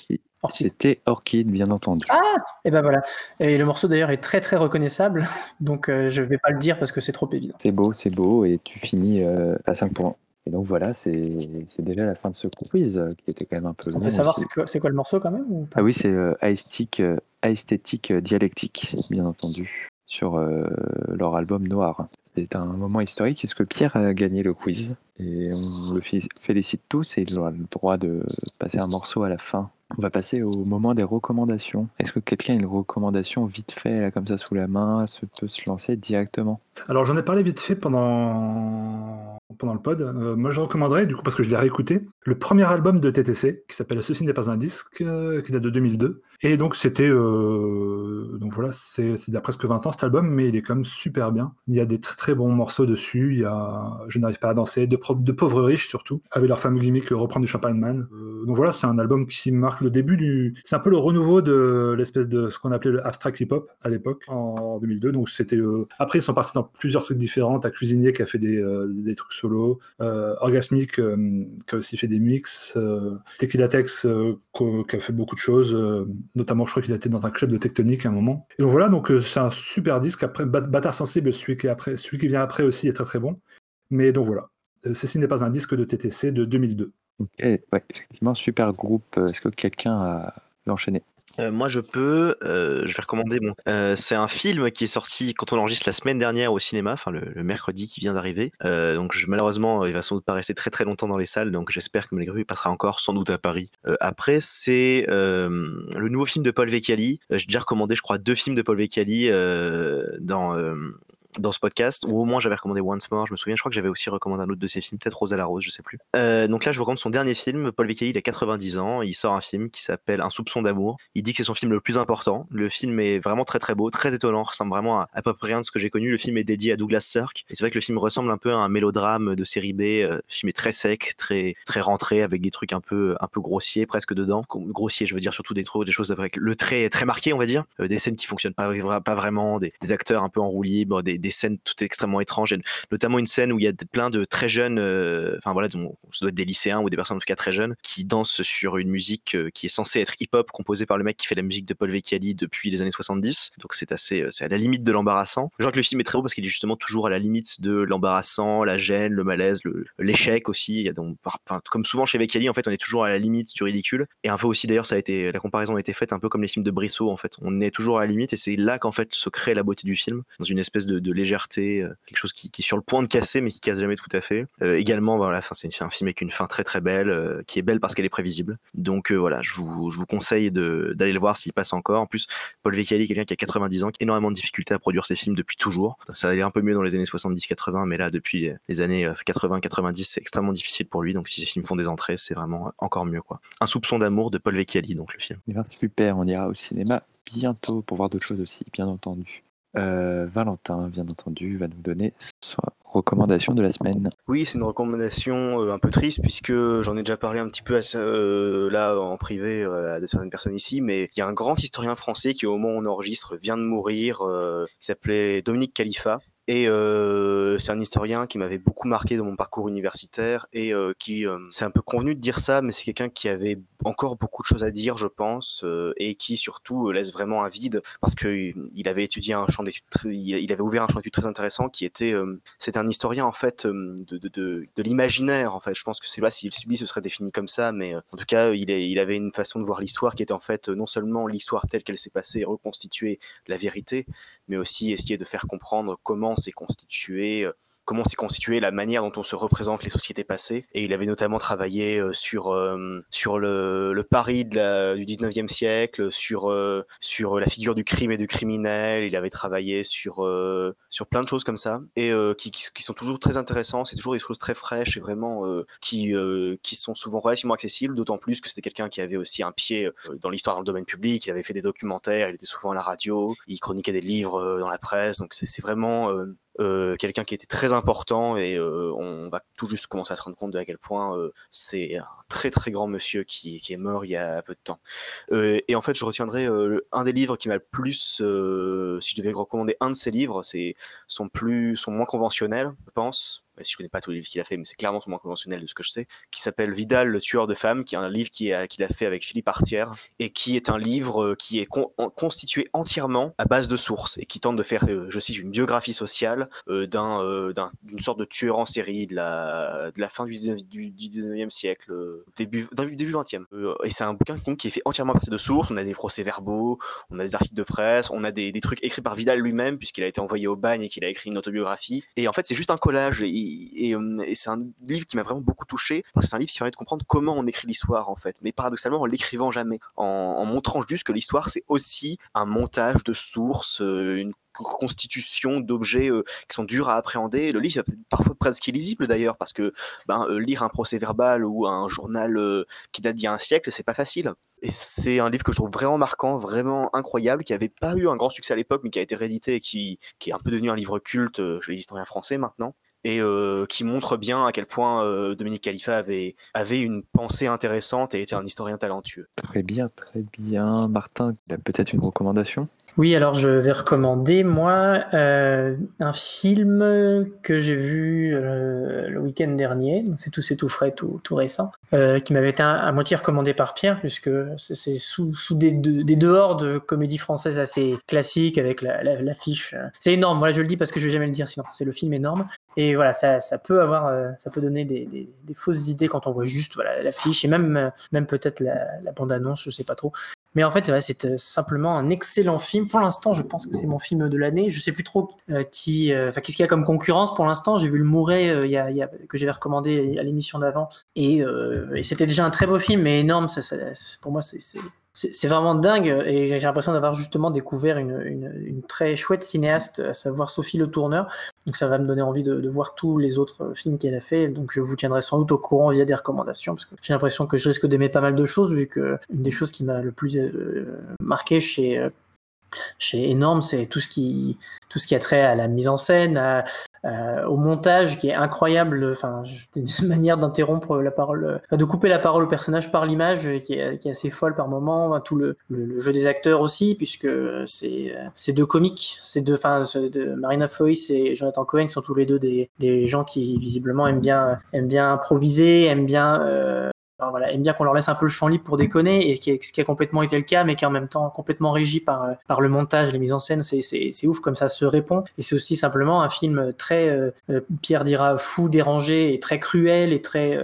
C'était Orchid, bien entendu. Ah Et ben voilà. Et le morceau d'ailleurs est très très reconnaissable, donc euh, je vais pas le dire parce que c'est trop évident. C'est beau, c'est beau, et tu finis euh, à 5 points. Et donc voilà, c'est déjà la fin de ce quiz euh, qui était quand même un peu On long. peut savoir c'est quoi, le morceau quand même Ah oui, c'est aesthetic, aesthetic euh, dialectique, bien entendu, sur euh, leur album Noir. C'est un moment historique puisque Pierre a gagné le quiz? Et on le fé- félicite tous et il aura le droit de passer un morceau à la fin. On va passer au moment des recommandations. Est-ce que quelqu'un a une recommandation vite fait, là, comme ça sous la main, se peut se lancer directement? Alors j'en ai parlé vite fait pendant, pendant le pod. Euh, moi je recommanderais, du coup parce que je l'ai réécouté, le premier album de TTC qui s'appelle Ceci n'est pas un disque, euh, qui date de 2002. Et donc c'était... euh, donc voilà, c'est il y a presque 20 ans cet album, mais il est quand même super bien. Il y a des très très bons morceaux dessus. Il y a Je n'arrive pas à danser, de, de pauvres riches surtout, avec leur fameux gimmick Reprendre du Champagne Man. Donc voilà, c'est un album qui marque le début du... C'est un peu le renouveau de l'espèce de ce qu'on appelait le abstract hip-hop à l'époque, en 2002. Donc c'était... euh, Après ils sont partis dans plusieurs trucs différents. T'as Cuisinier qui a fait des, euh, des trucs solo, euh, Orgasmic euh, qui a aussi fait des mix, Tequila Tex co- qui a fait beaucoup de choses, notamment je crois qu'il a été dans un club de tectonique à un moment. Et donc voilà, donc c'est un super disque. Après, Bâtard Sensible, celui qui, est après, celui qui vient après aussi est très très bon. Mais donc voilà, ceci n'est pas un disque de TTC de 2002. Ok, ouais, super groupe. Euh, Est-ce que quelqu'un a l'enchaîné Euh, moi, je peux. euh, je vais recommander. Euh, c'est un film qui est sorti quand on enregistre la semaine dernière au cinéma, enfin le, mercredi qui vient d'arriver. Donc, malheureusement, il va sans doute pas rester très très longtemps dans les salles. Donc, j'espère que malgré tout, il passera encore sans doute à Paris. Après, c'est le nouveau film de Paul Vecchiali. J'ai déjà recommandé, je crois, deux films de Paul Vecchiali dans. Dans ce podcast, ou au moins j'avais recommandé Once More, je me souviens, je crois que j'avais aussi recommandé un autre de ses films, peut-être Rosa la Rose, je sais plus. Euh, donc là, je vous recommande son dernier film, Paul Vecchielli, il a 90 ans, il sort un film qui s'appelle Un soupçon d'amour. Il dit que c'est son film le plus important. Le film est vraiment très très beau, très étonnant, ressemble vraiment à à peu près rien de ce que j'ai connu. Le film est dédié à Douglas Sirk, c'est vrai que le film ressemble un peu à un mélodrame de série B. Euh, Le film est très sec, très très rentré, avec des trucs un peu un peu grossiers presque dedans. Grossier, je veux dire surtout des trucs, des choses avec le trait très marqué, on va dire, Euh, des scènes qui fonctionnent pas, vra- pas vraiment, des, des acteurs un peu en roue libre, des, des scènes tout extrêmement étranges, notamment une scène où il y a plein de très jeunes, euh, enfin voilà, dont- ça doit être des lycéens ou des personnes en tout cas très jeunes, qui dansent sur une musique euh, qui est censée être hip-hop, composée par le mec qui fait la musique de Paul Vecchiali depuis les années 70. Donc c'est assez, euh, c'est à la limite de l'embarrassant. Je crois que le film est très beau parce qu'il est justement toujours à la limite de l'embarrassant, la gêne, le malaise, l'échec aussi. Donc, enfin, comme souvent chez Vecchiali, en fait, on est toujours à la limite du ridicule. Et un peu aussi d'ailleurs, ça a été, la comparaison a été faite un peu comme les films de Brissot en fait. On est toujours à la limite et c'est là qu'en fait se crée la beauté du film, dans une espèce de légèreté, euh, quelque chose qui, est sur le point de casser mais qui casse jamais tout à fait. Euh, également, voilà, enfin, c'est un film avec une fin très très belle, euh, qui est belle parce qu'elle est prévisible. Donc voilà, je vous, je vous conseille de- d'aller le voir s'il passe encore. En plus, Paul Vecchiali, quelqu'un qui a 90 ans, qui a énormément de difficultés à produire ses films depuis toujours. Ça allait un peu mieux dans les années 70-80, mais là, depuis les années 80-90, c'est extrêmement difficile pour lui. Donc si ces films font des entrées, c'est vraiment encore mieux. quoi. Un soupçon d'amour de Paul Vecchiali, donc le film. Super, on ira au cinéma bientôt pour voir d'autres choses aussi, bien entendu. Euh, Valentin, bien entendu, va nous donner sa recommandation de la semaine. Oui, c'est une recommandation euh, un peu triste puisque j'en ai déjà parlé un petit peu euh, là en privé euh, à de certaines personnes ici, mais il y a un grand historien français qui au moment où on enregistre vient de mourir, qui s'appelait Dominique Khalifa. Et euh, c'est un historien qui m'avait beaucoup marqué dans mon parcours universitaire et euh, qui, euh, c'est un peu convenu de dire ça, mais c'est quelqu'un qui avait encore beaucoup de choses à dire, je pense, euh, et qui surtout euh, laisse vraiment un vide parce que il avait étudié un champ il avait ouvert un champ d'études très intéressant qui était, euh, c'était un historien en fait euh, de, l'imaginaire en fait. Je pense que c'est là s'il subit ce serait défini comme ça, mais euh, en tout cas il, avait une façon de voir l'histoire qui était en fait euh, non seulement l'histoire telle qu'elle s'est passée reconstituer la vérité, mais aussi essayer de faire comprendre comment s'est constitué euh, comment s'est constituée la manière dont on se représente les sociétés passées. Et il avait notamment travaillé euh, sur, euh, sur le, le Paris du 19e siècle, sur, euh, sur la figure du crime et du criminel. Il avait travaillé sur, sur plein de choses comme ça, et qui, sont toujours très intéressants. C'est toujours des choses très fraîches et vraiment qui, qui sont souvent relativement accessibles, d'autant plus que c'était quelqu'un qui avait aussi un pied dans l'histoire dans le domaine public. Il avait fait des documentaires, il était souvent à la radio, il chroniquait des livres dans la presse. Donc c'est vraiment euh, quelqu'un qui était très important et euh, on va tout juste commencer à se rendre compte de à quel point euh, c'est très très grand monsieur qui, qui est mort il y a peu de temps. Euh, et en fait, je retiendrai euh, un des livres qui m'a le plus, euh, si je devais recommander un de ses livres, c'est son plus, son moins conventionnel, je pense. Même si je connais pas tous les livres qu'il a fait, mais c'est clairement son moins conventionnel de ce que je sais, qui s'appelle Vidal, le tueur de femmes, qui est un livre qui a- qu'il a fait avec Philippe Artière et qui est un livre qui est constitué entièrement à base de sources et qui tente de faire, je cite, une biographie sociale d'un, d'un- d'une sorte de tueur en série de la, fin du 19, du, du 19e siècle, début, début 20e. Euh, et c'est un bouquin qui est fait entièrement à partir de sources. On a des procès-verbaux, on a des articles de presse, on a des, des trucs écrits par Vidal lui-même, puisqu'il a été envoyé au bagne et qu'il a écrit une autobiographie. Et en fait, c'est juste un collage. Et, et, euh, c'est un livre qui m'a vraiment beaucoup touché, parce que c'est un livre qui permet de comprendre comment on écrit l'histoire, en fait. Mais paradoxalement, en l'écrivant jamais. En, en montrant juste que l'histoire, c'est aussi un montage de sources, euh, une constitution d'objets euh, qui sont durs à appréhender. Le livre est parfois presque illisible d'ailleurs, parce que ben, euh, lire un procès verbal ou un journal euh, qui date d'il y a un siècle, c'est pas facile. Et c'est un livre que je trouve vraiment marquant, vraiment incroyable, qui avait pas eu un grand succès à l'époque, mais qui a été réédité et qui, qui est un peu devenu un livre culte chez les historiens français maintenant. Et euh, qui montre bien à quel point euh, Dominique Khalifa avait, avait une pensée intéressante et était un historien talentueux. Très bien, très bien. Martin, il a peut-être une recommandation? Oui, alors je vais recommander, moi, euh, un film que j'ai vu euh, le week-end dernier. C'est tout, c'est tout frais, tout, tout récent. euh, qui m'avait été à, à moitié recommandé par Pierre, puisque c'est sous, sous des, de- des dehors de comédie française assez classique avec la- la- l'affiche. euh. c'est énorme, voilà, je le dis parce que je vais jamais le dire sinon. C'est le film énorme. Et voilà, ça, ça peut avoir, euh, ça peut donner des, des- fausses idées quand on voit juste voilà, l'affiche et même, euh, même peut-être la, bande-annonce, je sais pas trop. Mais en fait, c'est euh, simplement un excellent film. Pour l'instant, je pense que c'est mon film de l'année. Je sais plus trop qui, euh, qu'est-ce qu'il y a comme concurrence pour l'instant. J'ai vu le Mouret que j'avais recommandé à l'émission d'avant, et, c'était déjà un très beau film, mais énorme. Ça- pour moi, c'est c'est- vraiment dingue et j'ai l'impression d'avoir justement découvert une, une- très chouette cinéaste, à savoir Sophie Le Tourneur. Donc ça va me donner envie de, voir tous les autres films qu'elle a fait. Donc je vous tiendrai sans doute au courant via des recommandations parce que j'ai l'impression que je risque d'aimer pas mal de choses vu que une des choses qui m'a le plus euh, marqué chez euh, chez Énorme, c'est tout ce qui tout ce qui a trait à la mise en scène, à- au montage qui est incroyable. Enfin, une manière d'interrompre la parole, de couper la parole au personnage par l'image euh, qui est, assez folle par moment. Tout le, jeu des acteurs aussi, puisque c'est euh, c'est deux comiques, c'est deux, enfin, de Marina Foïs et Jonathan Cohen sont tous les deux des, des gens qui visiblement aiment bien aiment bien improviser, aiment bien euh, Enfin, voilà, aiment bien qu'on leur laisse un peu le champ libre pour déconner, et qui ce qui a complètement été le cas, mais qui est en même temps complètement régi par, euh, par le montage, les mises en scène, c'est- ouf comme ça se répond. Et c'est aussi simplement un film très, euh, euh, Pierre dira, fou, dérangé, et très cruel, et très,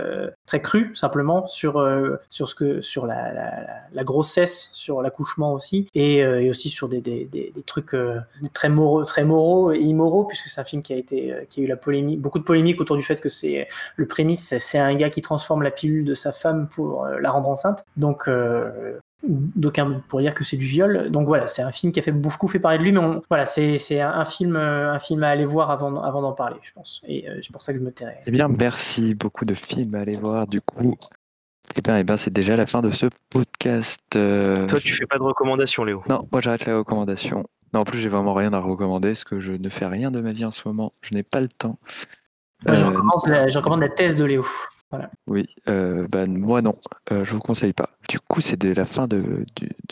très cru, simplement, sur, sur, ce que, sur la, la, grossesse, sur l'accouchement aussi, et, aussi sur des, des, des, trucs très, moraux, très moraux et immoraux, puisque c'est un film qui a, été, qui a eu la polémique, beaucoup de polémique autour du fait que c'est le prémisse, c'est un gars qui transforme la pilule de sa femme pour euh, la rendre enceinte. Donc, euh, d'aucuns pour dire que c'est du viol. Donc voilà, c'est un film qui a fait beaucoup fait parler de lui, mais on- voilà, c'est c'est un, un film, euh, un film à aller voir avant, avant d'en parler, je pense. Et euh, c'est pour ça que je me tairai. Eh bien, merci beaucoup de films à aller voir. Du coup, eh bien, eh bien, c'est déjà la fin de ce podcast. euh, Toi, tu fais pas de recommandations, Léo. Non, moi j'arrête la recommandation. Non, en plus, j'ai vraiment rien à recommander parce que je ne fais rien de ma vie en ce moment. Je n'ai pas le temps. Moi, je, recommande la, je recommande la thèse de Léo. Oui, bah, moi non, euh, je vous conseille pas. Du coup, c'est la fin de,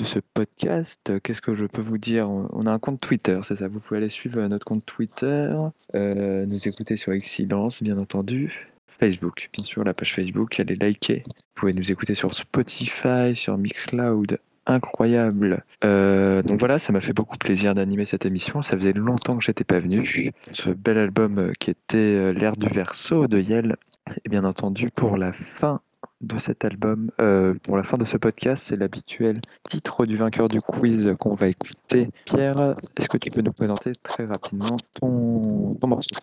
ce podcast. Qu'est-ce que je peux vous dire? On a un compte Twitter, c'est ça? Vous pouvez aller suivre euh, notre compte Twitter, euh, nous écouter sur Excellence, bien entendu. Facebook, bien sûr, la page Facebook, allez liker. Vous pouvez nous écouter sur Spotify, sur Mixcloud. Incroyable. Donc voilà, ça m'a fait beaucoup plaisir d'animer cette émission. Ça faisait longtemps que j'étais pas venu. Ce bel album qui était L'air du verso de Yel. Et bien entendu, pour la fin de cet album, euh, pour la fin de ce podcast, c'est l'habituel titre du vainqueur du quiz qu'on va écouter. Pierre, est-ce que tu peux nous présenter très rapidement ton, ton morceau?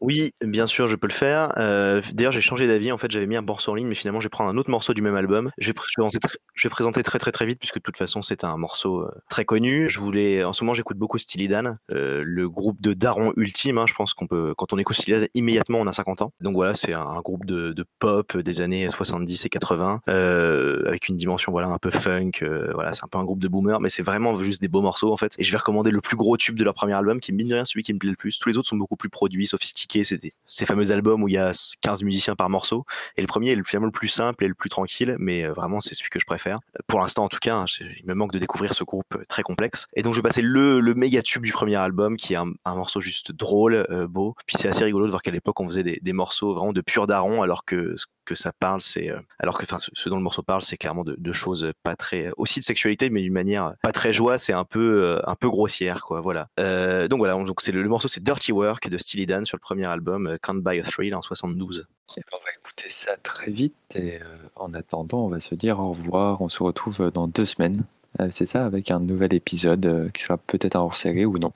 Oui, bien sûr, je peux le faire. Euh, D'ailleurs, j'ai changé d'avis. En fait, j'avais mis un morceau en ligne, mais finalement, je vais prendre un autre morceau du même album. Je vais, présenter, très très très vite, puisque de toute façon, c'est un morceau euh, très connu. Je voulais, en ce moment, j'écoute beaucoup Steely euh, le groupe de Daron ultime. hein, je pense qu'on peut, quand on écoute Steely immédiatement, on a 50 ans. Donc voilà, c'est un, groupe de, pop des années 70 et 80, euh, avec une dimension voilà un peu funk. voilà, c'est un peu un groupe de boomers, mais c'est vraiment juste des beaux morceaux en fait. Et je vais recommander le plus gros tube de leur premier album, qui est mine de rien celui qui me plaît le plus. Tous les autres sont beaucoup plus produits, sophistiqués. Des- ces fameux albums où il y a 15 musiciens par morceau. Et le premier est le- finalement le plus simple et le plus tranquille, mais euh, vraiment c'est celui que je préfère. Pour l'instant en tout cas, hein, il me manque de découvrir ce groupe euh, très complexe. Et donc je vais passer le, le méga tube du premier album, qui est un, morceau juste drôle, euh, beau. Puis c'est assez rigolo de voir qu'à l'époque on faisait des, des morceaux vraiment de pur daron, alors que que ça parle, c'est euh, alors que enfin ce, dont le morceau parle, c'est clairement de, choses pas très euh, aussi de sexualité, mais d'une manière pas très joie, c'est un peu euh, un peu grossière quoi. Voilà. Euh, donc voilà, donc c'est le, morceau c'est Dirty Work de Steely Dan sur le premier album euh, Can't Buy a Thrill en 72. Eh ben, On va écouter ça très vite et euh, en attendant, on va se dire au revoir. On se retrouve dans deux semaines. Euh, c'est ça, avec un nouvel épisode euh, qui sera peut-être un hors-série ou non.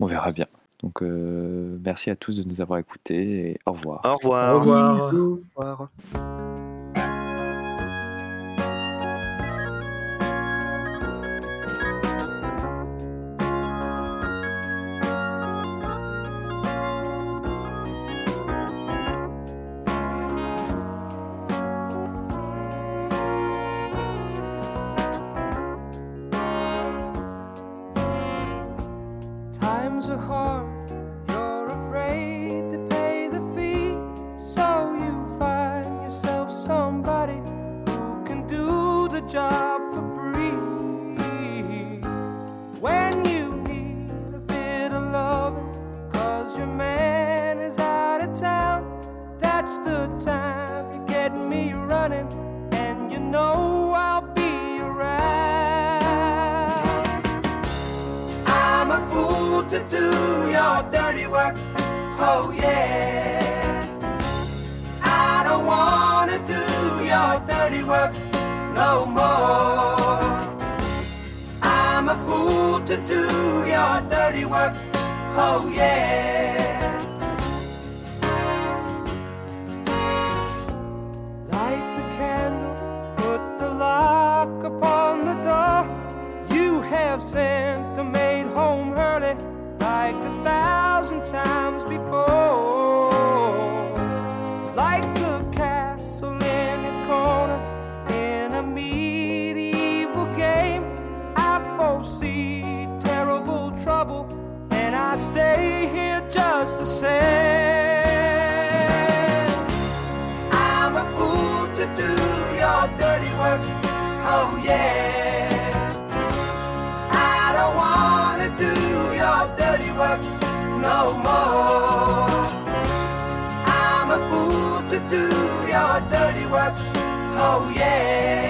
On verra bien. Donc euh, merci à tous de nous avoir écoutés et au revoir. Au revoir. Au revoir. Bisous. Au revoir. That's the time you get me running, and you know I'll be around. I'm a fool to do your dirty work. Oh yeah. I don't wanna do your dirty work no more. I'm a fool to do your dirty work. Oh yeah. no more. I'm a fool to do your dirty work. Oh yeah.